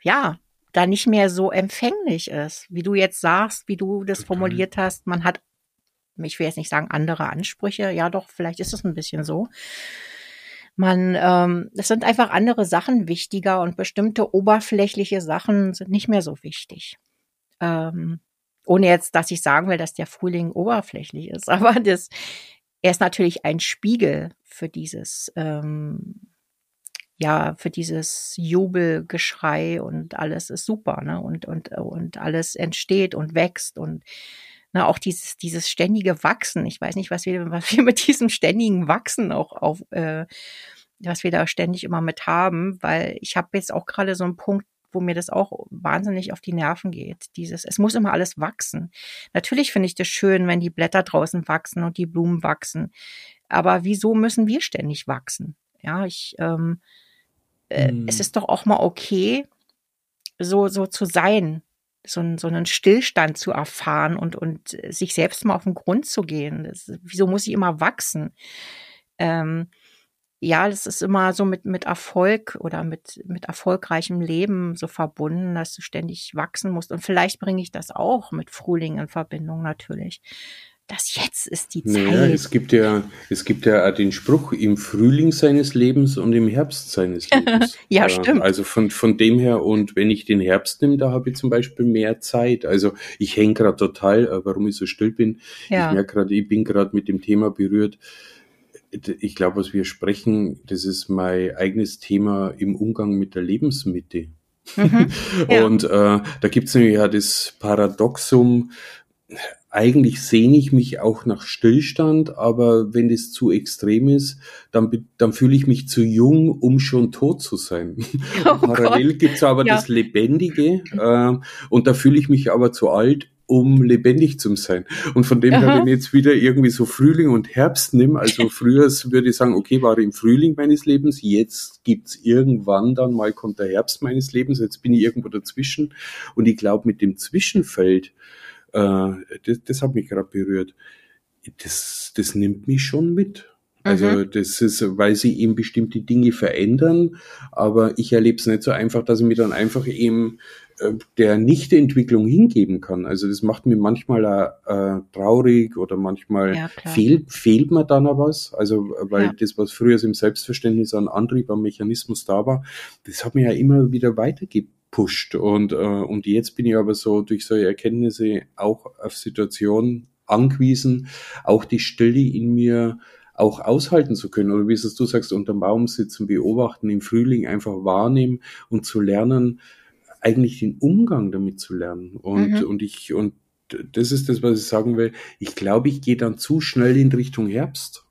ja, da nicht mehr so empfänglich ist, wie du jetzt sagst, wie du das formuliert hast. Man hat ich will jetzt nicht sagen andere Ansprüche, ja doch, vielleicht ist es ein bisschen so. Man, ähm, es sind einfach andere Sachen wichtiger und bestimmte oberflächliche Sachen sind nicht mehr so wichtig. Ähm, ohne jetzt, dass ich sagen will, dass der Frühling oberflächlich ist, aber das, er ist natürlich ein Spiegel für dieses, ähm, ja, für dieses Jubelgeschrei und alles ist super, ne? Und, und, und alles entsteht und wächst und na, auch dieses, dieses ständige Wachsen. Ich weiß nicht, was wir, was wir mit diesem ständigen Wachsen auch auf, äh, was wir da ständig immer mit haben, weil ich habe jetzt auch gerade so einen Punkt, wo mir das auch wahnsinnig auf die Nerven geht. Dieses, es muss immer alles wachsen. Natürlich finde ich das schön, wenn die Blätter draußen wachsen und die Blumen wachsen. Aber wieso müssen wir ständig wachsen? Ja, ich, ähm, äh, hm. es ist doch auch mal okay, so, so zu sein, so, einen, so einen Stillstand zu erfahren und, und sich selbst mal auf den Grund zu gehen. Das, wieso muss ich immer wachsen? Ähm, ja, das ist immer so mit, mit Erfolg oder mit, mit erfolgreichem Leben so verbunden, dass du ständig wachsen musst. Und vielleicht bringe ich das auch mit Frühling in Verbindung natürlich. das jetzt ist die Zeit. Naja, es gibt ja, es gibt ja den Spruch im Frühling seines Lebens und im Herbst seines Lebens. ja, äh, stimmt. Also von, von dem her, und wenn ich den Herbst nehme, da habe ich zum Beispiel mehr Zeit. Also ich hänge gerade total, äh, warum ich so still bin. Ja. Ich merke gerade, ich bin gerade mit dem Thema berührt. Ich glaube, was wir sprechen, das ist mein eigenes Thema im Umgang mit der Lebensmitte. Mhm, ja. Und äh, da gibt es nämlich ja das Paradoxum, eigentlich sehne ich mich auch nach Stillstand, aber wenn es zu extrem ist, dann, dann fühle ich mich zu jung, um schon tot zu sein. Oh Parallel Gott. gibt's aber ja. das Lebendige äh, und da fühle ich mich aber zu alt, um lebendig zu sein. Und von dem her, wenn ich jetzt wieder irgendwie so Frühling und Herbst nimm, also früher würde ich sagen, okay, war im Frühling meines Lebens, jetzt gibt's irgendwann dann mal kommt der Herbst meines Lebens, jetzt bin ich irgendwo dazwischen. Und ich glaube, mit dem Zwischenfeld, äh, das, das hat mich gerade berührt. Das, das nimmt mich schon mit. Also mhm. das ist, weil sie eben bestimmte Dinge verändern, aber ich erlebe es nicht so einfach, dass ich mir dann einfach eben der Nichtentwicklung hingeben kann. Also das macht mir manchmal äh, traurig oder manchmal ja, fehlt, fehlt mir dann noch was. Also weil ja. das, was früher im Selbstverständnis an Antrieb, am Mechanismus da war, das hat mir ja immer wieder weitergegeben pusht. Und, äh, und jetzt bin ich aber so durch solche Erkenntnisse auch auf Situationen angewiesen, auch die Stille in mir auch aushalten zu können. Oder wie es du sagst, unterm Baum sitzen, beobachten, im Frühling einfach wahrnehmen und zu lernen, eigentlich den Umgang damit zu lernen. Und, mhm. und ich, und das ist das, was ich sagen will. Ich glaube, ich gehe dann zu schnell in Richtung Herbst.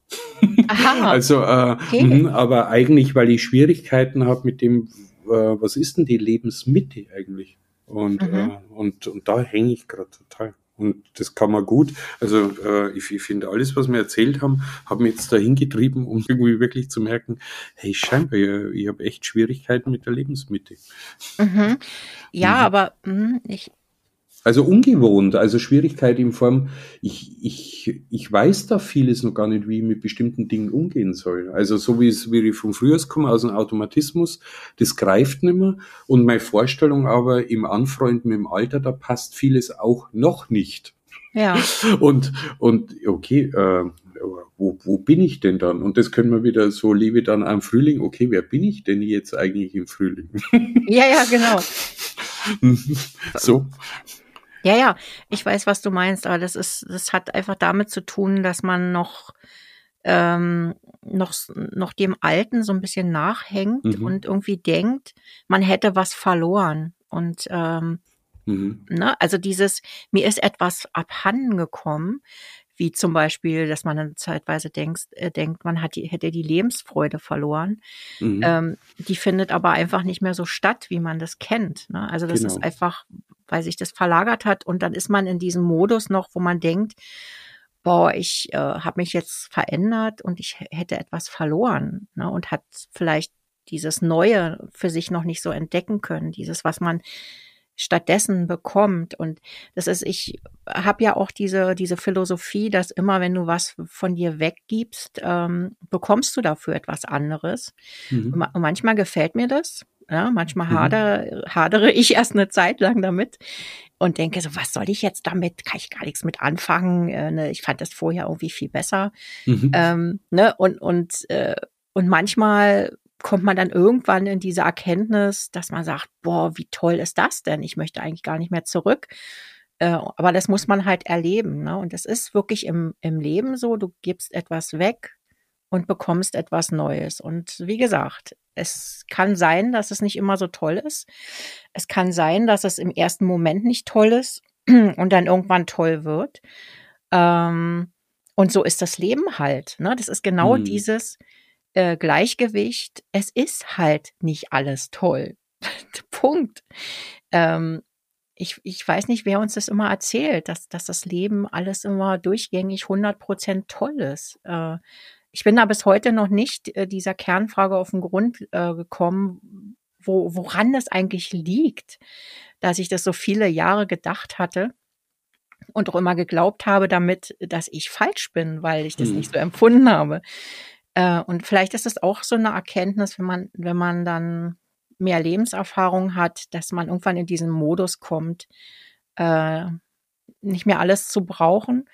Aha. also, äh, okay. mh, aber eigentlich, weil ich Schwierigkeiten habe mit dem, äh, was ist denn die Lebensmitte eigentlich? Und, mhm. äh, und, und da hänge ich gerade total. Und das kann man gut. Also äh, ich, ich finde, alles, was wir erzählt haben, haben mich jetzt dahin getrieben, um irgendwie wirklich zu merken, hey, scheinbar, ich, ich habe echt Schwierigkeiten mit der Lebensmitte. Mhm. Ja, mhm. aber mh, ich, also ungewohnt, also Schwierigkeit in Form, ich, ich, ich weiß da vieles noch gar nicht, wie ich mit bestimmten Dingen umgehen soll. Also so wie es, wie ich vom Frühjahrs komme, aus dem Automatismus, das greift nicht mehr. Und meine Vorstellung aber im Anfreunden mit dem Alter, da passt vieles auch noch nicht. Ja. Und, und okay, äh, wo, wo bin ich denn dann? Und das können wir wieder so lebe dann am Frühling. Okay, wer bin ich denn jetzt eigentlich im Frühling? Ja, ja, genau. so. Ja, ja, ich weiß, was du meinst, aber das ist, das hat einfach damit zu tun, dass man noch, ähm, noch, noch dem Alten so ein bisschen nachhängt mhm. und irgendwie denkt, man hätte was verloren. Und ähm, mhm. ne, also dieses, mir ist etwas abhanden gekommen, wie zum Beispiel, dass man dann zeitweise denkt, äh, denkt man hat die, hätte die Lebensfreude verloren. Mhm. Ähm, die findet aber einfach nicht mehr so statt, wie man das kennt. Ne? Also das genau. ist einfach weil sich das verlagert hat und dann ist man in diesem Modus noch, wo man denkt, boah, ich äh, habe mich jetzt verändert und ich hätte etwas verloren ne, und hat vielleicht dieses Neue für sich noch nicht so entdecken können, dieses, was man stattdessen bekommt. Und das ist, ich habe ja auch diese, diese Philosophie, dass immer, wenn du was von dir weggibst, ähm, bekommst du dafür etwas anderes. Mhm. Und manchmal gefällt mir das ja, manchmal mhm. hader, hadere ich erst eine Zeit lang damit und denke so, was soll ich jetzt damit? Kann ich gar nichts mit anfangen. Äh, ne? Ich fand das vorher irgendwie viel besser. Mhm. Ähm, ne? Und, und, äh, und manchmal kommt man dann irgendwann in diese Erkenntnis, dass man sagt, boah, wie toll ist das denn? Ich möchte eigentlich gar nicht mehr zurück. Äh, aber das muss man halt erleben. Ne? Und das ist wirklich im, im Leben so, du gibst etwas weg und bekommst etwas Neues. Und wie gesagt, es kann sein, dass es nicht immer so toll ist. Es kann sein, dass es im ersten Moment nicht toll ist und dann irgendwann toll wird. Ähm, und so ist das Leben halt. Ne? Das ist genau hm. dieses äh, Gleichgewicht. Es ist halt nicht alles toll. Punkt. Ähm, ich, ich weiß nicht, wer uns das immer erzählt, dass, dass das Leben alles immer durchgängig 100% toll ist. Äh, ich bin da bis heute noch nicht äh, dieser Kernfrage auf den Grund äh, gekommen, wo, woran es eigentlich liegt, dass ich das so viele Jahre gedacht hatte und auch immer geglaubt habe damit, dass ich falsch bin, weil ich das hm. nicht so empfunden habe. Äh, und vielleicht ist es auch so eine Erkenntnis, wenn man, wenn man dann mehr Lebenserfahrung hat, dass man irgendwann in diesen Modus kommt, äh, nicht mehr alles zu brauchen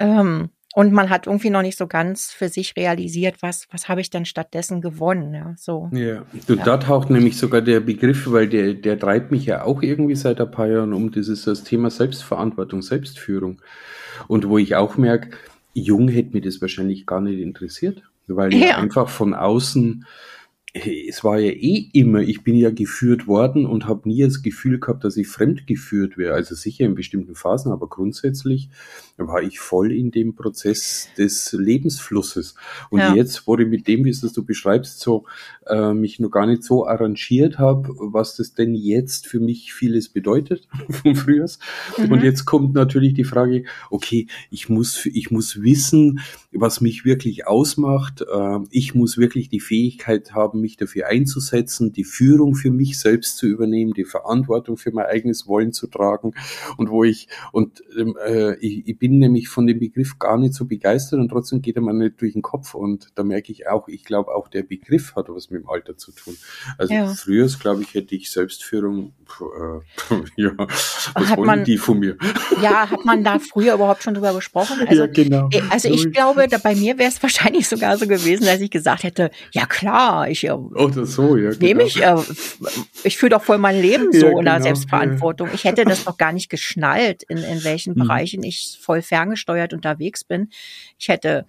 Ähm, und man hat irgendwie noch nicht so ganz für sich realisiert, was, was habe ich dann stattdessen gewonnen. Ja, so. ja. Du, ja. da taucht nämlich sogar der Begriff, weil der, der treibt mich ja auch irgendwie seit ein paar Jahren um, dieses das Thema Selbstverantwortung, Selbstführung. Und wo ich auch merke, jung hätte mir das wahrscheinlich gar nicht interessiert, weil ja. einfach von außen es war ja eh immer, ich bin ja geführt worden und habe nie das Gefühl gehabt, dass ich fremd geführt wäre. Also sicher in bestimmten Phasen, aber grundsätzlich war ich voll in dem Prozess des Lebensflusses. Und ja. jetzt, wo ich mit dem, wie es du beschreibst, so äh, mich noch gar nicht so arrangiert habe, was das denn jetzt für mich vieles bedeutet von früher. Mhm. Und jetzt kommt natürlich die Frage, okay, ich muss, ich muss wissen, was mich wirklich ausmacht. Äh, ich muss wirklich die Fähigkeit haben, mich dafür einzusetzen, die Führung für mich selbst zu übernehmen, die Verantwortung für mein eigenes Wollen zu tragen. Und wo ich, und ähm, äh, ich, ich bin nämlich von dem Begriff gar nicht so begeistert und trotzdem geht er mir nicht durch den Kopf. Und da merke ich auch, ich glaube auch der Begriff hat was mit dem Alter zu tun. Also ja. früher, glaube ich, hätte ich Selbstführung, äh, ja, was hat wollen man, die von mir? Ja, hat man da früher überhaupt schon drüber gesprochen? Also, ja, genau. Äh, also ich glaube, da bei mir wäre es wahrscheinlich sogar so gewesen, dass ich gesagt hätte, ja klar, ich Oder so, ja, genau. nehme ich, äh, ich führe doch voll mein Leben so ja, genau, unter Selbstverantwortung. Ich hätte das noch gar nicht geschnallt, in, in welchen hm. Bereichen ich voll ferngesteuert unterwegs bin. Ich hätte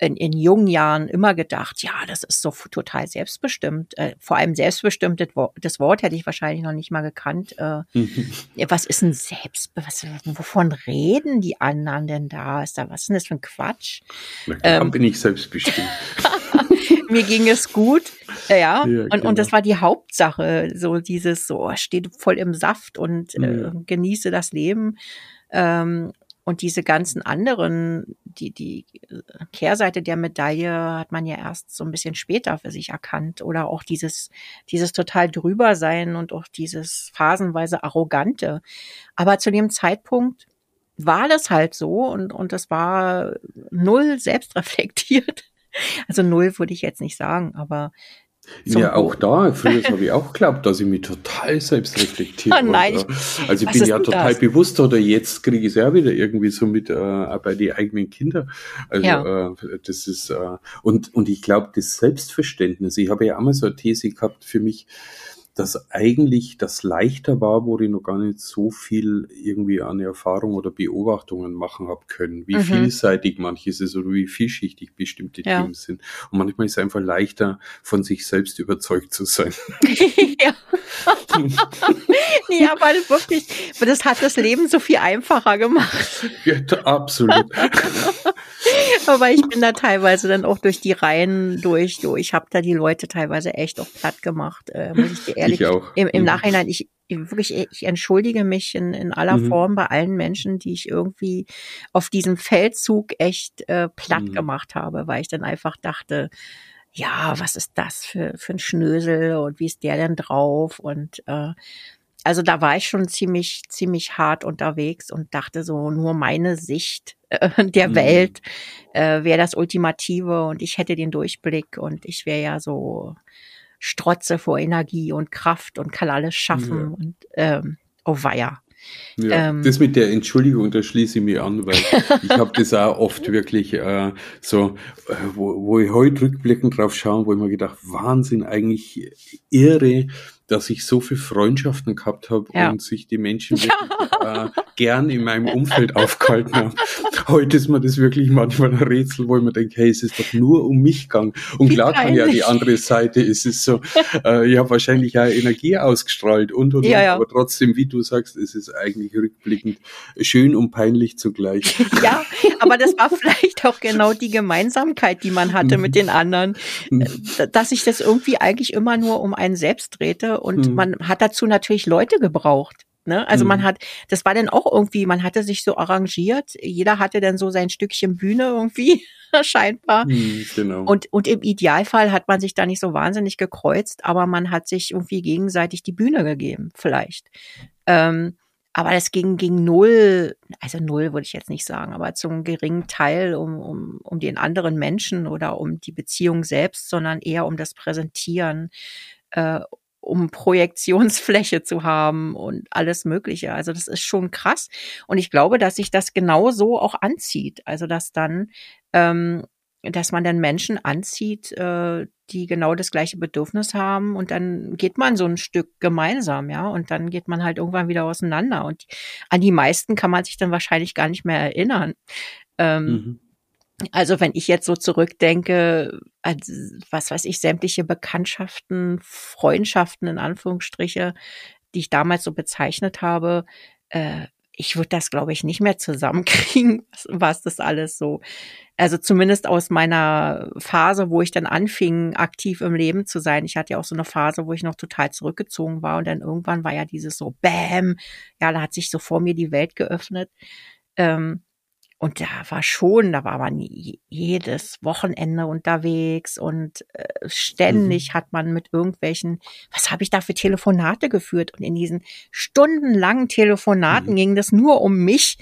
in, in jungen Jahren immer gedacht, ja, das ist so total selbstbestimmt. Äh, vor allem selbstbestimmt, das Wort, hätte ich wahrscheinlich noch nicht mal gekannt. Äh, was ist ein Selbst, was, wovon reden die anderen denn da? Ist da, was ist denn das für ein Quatsch? Na klar, ähm, bin ich selbstbestimmt. mir ging es gut. Ja, ja und, genau. und das war die Hauptsache. So dieses, so steht voll im Saft und äh, ja. genieße das Leben. Ähm, und diese ganzen anderen, die, die Kehrseite der Medaille hat man ja erst so ein bisschen später für sich erkannt. Oder auch dieses, dieses total drüber sein und auch dieses phasenweise arrogante. Aber zu dem Zeitpunkt war das halt so und, und das war null selbstreflektiert. Also null würde ich jetzt nicht sagen, aber ja, auch da, früher habe ich auch geglaubt, dass ich mich total selbst reflektiere. Oh nein, also ich bin ja total das? bewusst oder jetzt kriege ich es ja wieder irgendwie so mit äh, bei den eigenen Kindern. Also ja. äh, das ist äh, und und ich glaube das Selbstverständnis. Ich habe ja auch mal so eine These gehabt für mich dass eigentlich das leichter war, wo ich noch gar nicht so viel irgendwie an Erfahrung oder Beobachtungen machen habe können, wie mhm. vielseitig manches ist oder wie vielschichtig bestimmte ja. Themen sind. Und manchmal ist es einfach leichter, von sich selbst überzeugt zu sein. ja. ja, weil wirklich, das hat das Leben so viel einfacher gemacht. Ja, absolut. Aber ich bin da teilweise dann auch durch die Reihen durch. So, ich habe da die Leute teilweise echt auch platt gemacht, äh, muss ich dir ehrlich. Ich auch. Im, im mhm. Nachhinein, ich wirklich, ich entschuldige mich in, in aller mhm. Form bei allen Menschen, die ich irgendwie auf diesem Feldzug echt äh, platt mhm. gemacht habe, weil ich dann einfach dachte, ja, was ist das für, für ein Schnösel und wie ist der denn drauf? Und äh, also da war ich schon ziemlich, ziemlich hart unterwegs und dachte so, nur meine Sicht äh, der mhm. Welt äh, wäre das Ultimative und ich hätte den Durchblick und ich wäre ja so strotze vor Energie und Kraft und kann alles schaffen ja. und ähm, oh weia. Ja, ähm, das mit der Entschuldigung, da schließe ich mich an, weil ich habe das auch oft wirklich äh, so, äh, wo, wo ich heute rückblickend drauf schaue, wo ich mir gedacht, Wahnsinn, eigentlich irre, dass ich so viel Freundschaften gehabt habe ja. und sich die Menschen wirklich, ja. äh, gern in meinem Umfeld aufgehalten haben. Heute ist mir das wirklich manchmal ein Rätsel, wo ich mir denke, hey, es ist doch nur um mich gegangen. Und Wie klar kann ja die andere Seite, es ist so, äh, ich habe wahrscheinlich auch Energie ausgestrahlt und und, ja, und aber trotzdem, wie du sagst, es ist eigentlich rückblickend schön und peinlich zugleich. Ja, aber das war vielleicht auch genau die Gemeinsamkeit, die man hatte mit den anderen, mhm. äh, dass sich das irgendwie eigentlich immer nur um einen selbst drehte und mhm. man hat dazu natürlich Leute gebraucht. Ne? Also mhm. man hat, das war dann auch irgendwie, man hatte sich so arrangiert, jeder hatte dann so sein Stückchen Bühne irgendwie, scheinbar. Mhm, genau. Und, und im Idealfall hat man sich da nicht so wahnsinnig gekreuzt, aber man hat sich irgendwie gegenseitig die Bühne gegeben, vielleicht. Ähm, aber das ging ging null, also null würde ich jetzt nicht sagen, aber zum geringen Teil um, um, um den anderen Menschen oder um die Beziehung selbst, sondern eher um das Präsentieren, äh, um Projektionsfläche zu haben und alles Mögliche. Also das ist schon krass. Und ich glaube, dass sich das genau so auch anzieht. Also dass dann, ähm, dass man dann Menschen anzieht, äh, die genau das gleiche Bedürfnis haben und dann geht man so ein Stück gemeinsam, ja, und dann geht man halt irgendwann wieder auseinander und an die meisten kann man sich dann wahrscheinlich gar nicht mehr erinnern. Ähm, mhm. Also wenn ich jetzt so zurückdenke, was weiß ich, sämtliche Bekanntschaften, Freundschaften in Anführungsstriche, die ich damals so bezeichnet habe, äh, ich würde das, glaube ich, nicht mehr zusammenkriegen, was, das alles so. Also zumindest aus meiner Phase, wo ich dann anfing, aktiv im Leben zu sein. Ich hatte ja auch so eine Phase, wo ich noch total zurückgezogen war und dann irgendwann war ja dieses so Bäm, ja, da hat sich so vor mir die Welt geöffnet. Ähm, und da war schon, da war man jedes Wochenende unterwegs und äh, ständig mhm. hat man mit irgendwelchen, was habe ich da für Telefonate geführt? Und in diesen stundenlangen Telefonaten mhm. ging das nur um mich.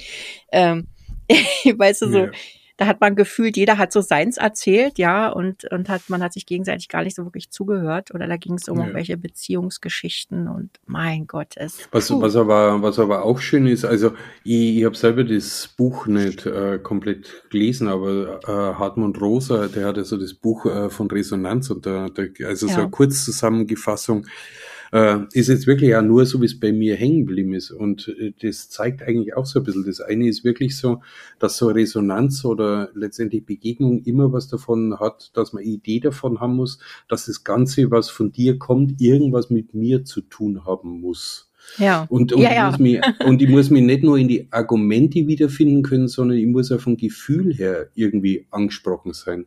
Ähm, weißt du, so, ja da hat man gefühlt, jeder hat so seins erzählt, ja, und, und hat, man hat sich gegenseitig gar nicht so wirklich zugehört. Oder da ging es um ja. irgendwelche Beziehungsgeschichten und mein Gott, es. Was, was aber, was aber auch schön ist, also ich, ich habe selber das Buch nicht äh, komplett gelesen, aber äh, Hartmut Rosa, der hat ja so das Buch äh, von Resonanz und da, da also ja. so eine Kurzzusammenfassung äh, ist jetzt wirklich auch nur so, wie es bei mir hängen geblieben ist. Und äh, das zeigt eigentlich auch so ein bisschen. Das eine ist wirklich so, dass so Resonanz oder letztendlich Begegnung immer was davon hat, dass man Idee davon haben muss, dass das Ganze, was von dir kommt, irgendwas mit mir zu tun haben muss. Ja. Und, und, ja, ja. Ich mich, und ich muss mich nicht nur in die Argumente wiederfinden können, sondern ich muss auch vom Gefühl her irgendwie angesprochen sein.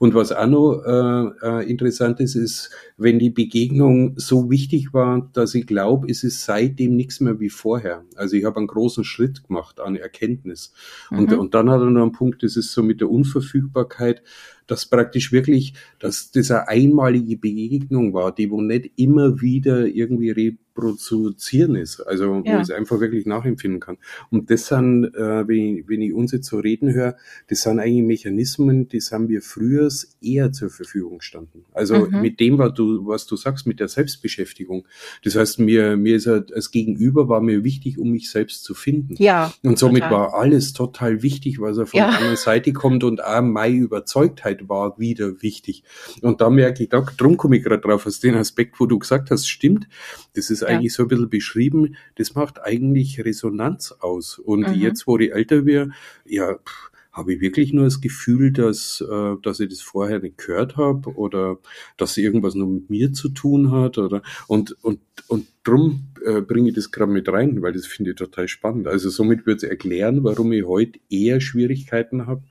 Und was auch noch äh, äh, interessant ist, ist, wenn die Begegnung so wichtig war, dass ich glaube, es ist seitdem nichts mehr wie vorher. Also ich habe einen großen Schritt gemacht an Erkenntnis. Mhm. Und, und dann hat er noch einen Punkt, das ist so mit der Unverfügbarkeit dass praktisch wirklich, dass das eine einmalige Begegnung war, die wo nicht immer wieder irgendwie reproduzieren ist, also wo ja. ich es einfach wirklich nachempfinden kann. Und das sind, äh, wenn, ich, wenn ich uns jetzt so reden höre, das sind eigentlich Mechanismen, die haben wir früher eher zur Verfügung standen. Also mhm. mit dem, was du, was du sagst, mit der Selbstbeschäftigung. Das heißt, mir, mir ist als Gegenüber war mir wichtig, um mich selbst zu finden. Ja. Und somit total. war alles total wichtig, was er von ja. der anderen Seite kommt und auch meine Überzeugtheit war wieder wichtig. Und da merke ich, da, drum komme ich gerade drauf, aus dem Aspekt, wo du gesagt hast, stimmt. Das ist ja. eigentlich so ein bisschen beschrieben. Das macht eigentlich Resonanz aus. Und mhm. jetzt, wo ich älter wäre, ja, pff, habe ich wirklich nur das Gefühl, dass, äh, dass ich das vorher nicht gehört habe oder dass irgendwas nur mit mir zu tun hat oder und und und drum äh, bringe ich das gerade mit rein, weil das finde ich total spannend. Also somit würde es erklären, warum ich heute eher Schwierigkeiten habe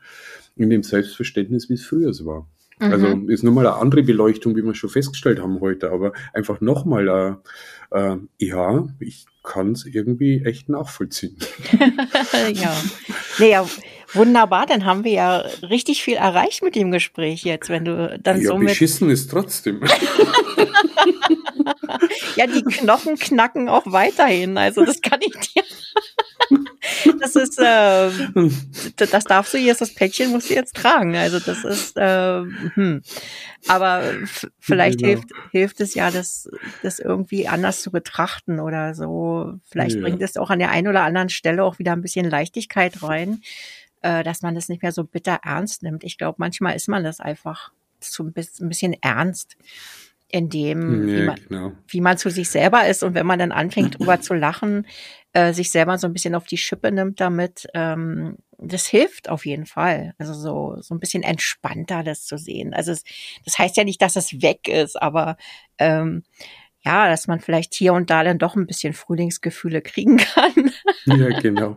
in dem Selbstverständnis, wie es früher war. Also mhm. Also ist nochmal eine andere Beleuchtung, wie wir schon festgestellt haben heute, aber einfach nochmal, äh, äh, ja, ich kann es irgendwie echt nachvollziehen. ja. Naja, wunderbar, dann haben wir ja richtig viel erreicht mit dem Gespräch jetzt, wenn du dann ja, so mit... beschissen ist trotzdem. ja, die Knochen knacken auch weiterhin, also das kann ich dir... das ist, äh, das darfst du jetzt, das Päckchen musst du jetzt tragen. Also das ist, äh, hm. aber vielleicht genau. hilft, hilft es ja, das, das irgendwie anders zu betrachten oder so. Vielleicht ja. bringt es auch an der einen oder anderen Stelle auch wieder ein bisschen Leichtigkeit rein, äh, dass man das nicht mehr so bitter ernst nimmt. Ich glaube, manchmal ist man das einfach so ein bisschen ernst in dem, ja, wie, man, genau. wie man zu sich selber ist. Und wenn man dann anfängt, drüber zu lachen, äh, sich selber so ein bisschen auf die Schippe nimmt damit, ähm, das hilft auf jeden Fall. Also so, so ein bisschen entspannter das zu sehen. Also es, das heißt ja nicht, dass es weg ist, aber ähm, ja, dass man vielleicht hier und da dann doch ein bisschen Frühlingsgefühle kriegen kann. Ja, genau.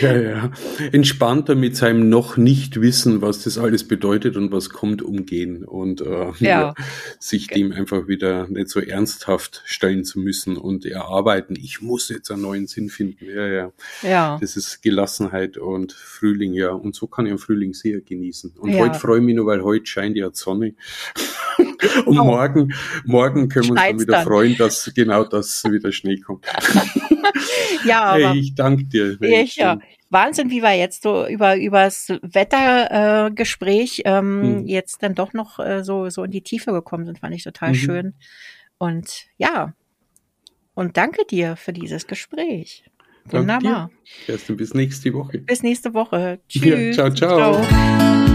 Ja, ja. Entspannter mit seinem noch nicht wissen, was das alles bedeutet und was kommt, umgehen und äh, ja. sich dem einfach wieder nicht so ernsthaft stellen zu müssen und erarbeiten. Ich muss jetzt einen neuen Sinn finden. Ja, ja. Ja. Das ist Gelassenheit und Frühling, ja. Und so kann ich den Frühling sehr genießen. Und ja. heute freue ich mich nur, weil heute scheint ja Sonne. Und oh. morgen, morgen können wir uns dann wieder dann. freuen, dass genau das wieder Schnee kommt. ja, aber hey, ich danke dir. Ich, ja. Wahnsinn, wie wir jetzt so über übers Wettergespräch äh, ähm, hm. jetzt dann doch noch äh, so so in die Tiefe gekommen sind, fand ich total mhm. schön. Und ja, und danke dir für dieses Gespräch. Wunderbar. Erst bis nächste Woche. Bis nächste Woche. Tschüss. Ja, ciao, ciao. ciao.